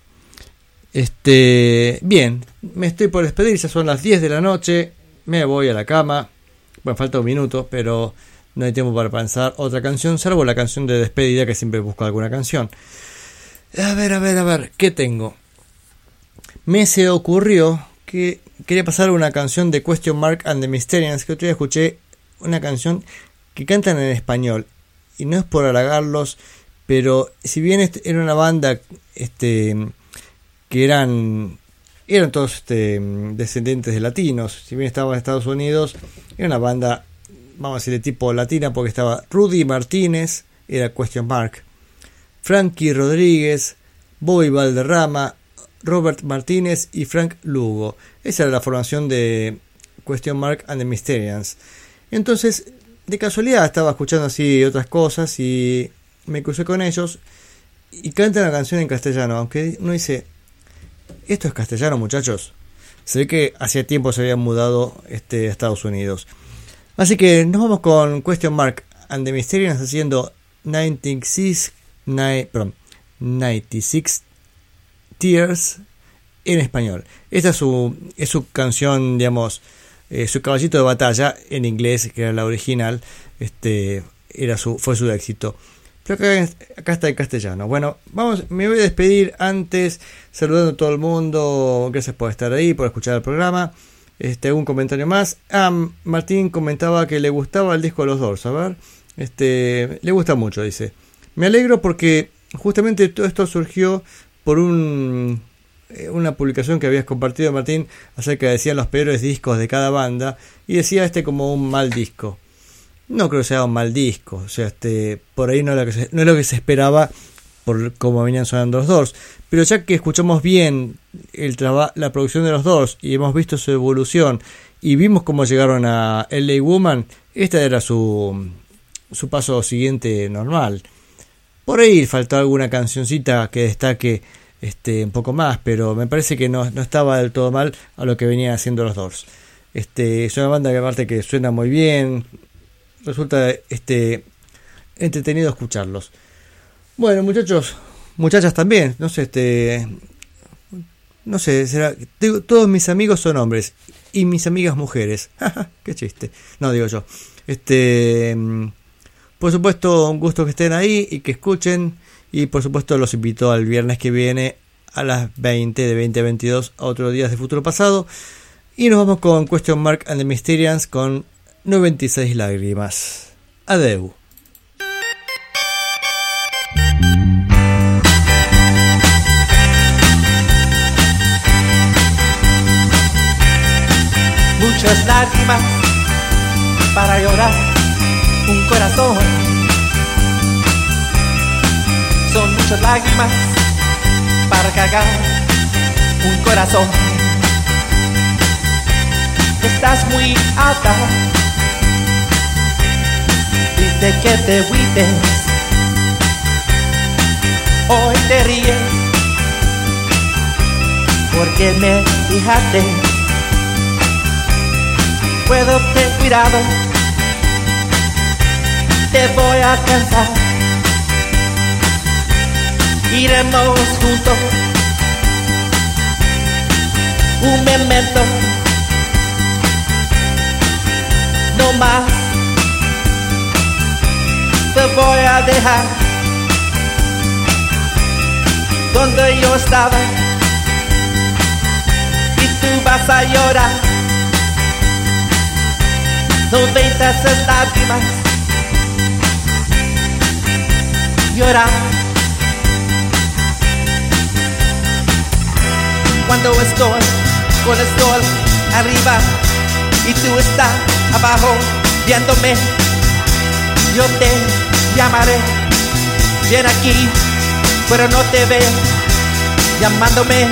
Este, bien, me estoy por despedir, ya son las 10 de la noche, me voy a la cama. Bueno, falta un minuto, pero no hay tiempo para pensar otra canción, salvo la canción de despedida que siempre busco alguna canción. A ver, a ver, a ver, ¿qué tengo? Me se ocurrió que quería pasar una canción de Question Mark and the Mysterians, que otro día escuché una canción que cantan en español. Y no es por halagarlos, pero si bien este- era una banda este, que eran eran todos este, descendientes de latinos, si bien estaban en Estados Unidos, era una banda, vamos a decir, de tipo latina, porque estaba Rudy Martínez, era Question Mark, Frankie Rodríguez, Bobby Valderrama, Robert Martínez y Frank Lugo. Esa era la formación de Question Mark and the Mysterians. Entonces, de casualidad estaba escuchando así otras cosas y me crucé con ellos y cantan la canción en castellano, aunque no dice, esto es castellano muchachos. Se ve que hacía tiempo se habían mudado este, a Estados Unidos. Así que nos vamos con Question Mark and the Mysterians haciendo 96, ni- perdón, 96 Tears en español. Esta es su, es su canción, digamos, eh, su caballito de batalla en inglés, que era la original, este, era su, fue su éxito. Pero acá, acá está en castellano. Bueno, vamos, me voy a despedir antes, saludando a todo el mundo. Gracias por estar ahí, por escuchar el programa. Este, un comentario más. Ah, Martín comentaba que le gustaba el disco de los Doors. A ver, este, le gusta mucho, dice. Me alegro porque justamente todo esto surgió por un, eh, una publicación que habías compartido, Martín, acerca de decían los peores discos de cada banda. Y decía este como un mal disco. No creo que sea un mal disco. O sea, este, por ahí no es lo que no es lo que se esperaba por cómo venían sonando los Doors. Pero ya que escuchamos bien el la producción de los Doors y hemos visto su evolución y vimos cómo llegaron a LA Woman, esta era su, su paso siguiente normal. Por ahí faltó alguna cancioncita que destaque este, un poco más, pero me parece que no, no estaba del todo mal a lo que venían haciendo los Doors. Este, es una banda que aparte que suena muy bien, resulta este, entretenido escucharlos. Bueno, muchachos, muchachas también, no sé, este, no sé, será, digo, todos mis amigos son hombres y mis amigas mujeres. Qué chiste. No digo yo. Este, mm, por supuesto, un gusto que estén ahí y que escuchen y por supuesto los invito al viernes que viene a las 20 de 20 a 22 a otro días de futuro pasado y nos vamos con Question Mark and the Mysterians con 96 lágrimas. Adeu. Muchas lágrimas para llorar un corazón. Son muchas lágrimas para cargar un corazón. Estás muy alta, dice que te huites. Hoy te ríes porque me fijaste puedo ten cuidado, te voy a alcanzar. Iremos juntos, un memento, no más. Te voy a dejar donde yo estaba y tú vas a llorar. Noventa esas lágrimas llorar cuando estoy con el sol arriba y tú estás abajo viéndome yo te llamaré. Ven aquí pero no te veo llamándome.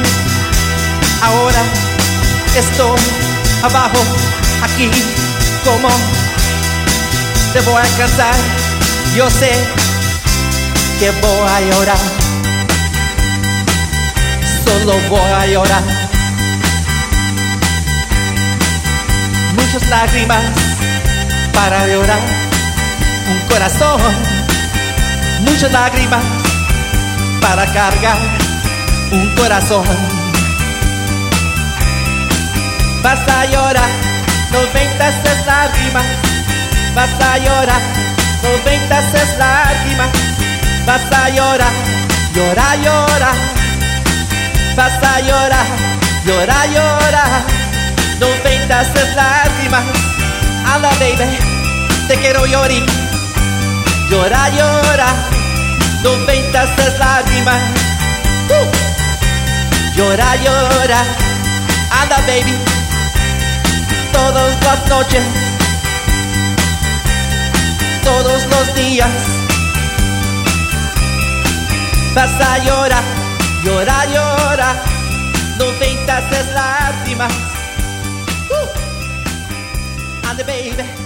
Ahora estoy abajo aquí como te voy a alcanzar. Yo sé que voy a llorar, solo voy a llorar. Muchas lágrimas para llorar un corazón, muchas lágrimas para cargar un corazón. Vas a llorar noventa es lágrimas, vas a llorar, noventa es lágrimas, vas a llorar, llora, llora, vas a llorar, llora, llora. noventas es lágrimas. Anda, baby, te quiero llorar. Llora, llora, noventas es lágrimas. Uh. Llora, llora, anda, baby, todas las noches, todos los días. Vas a llorar, llora, llora, noventas es lágrimas. Uh. Baby,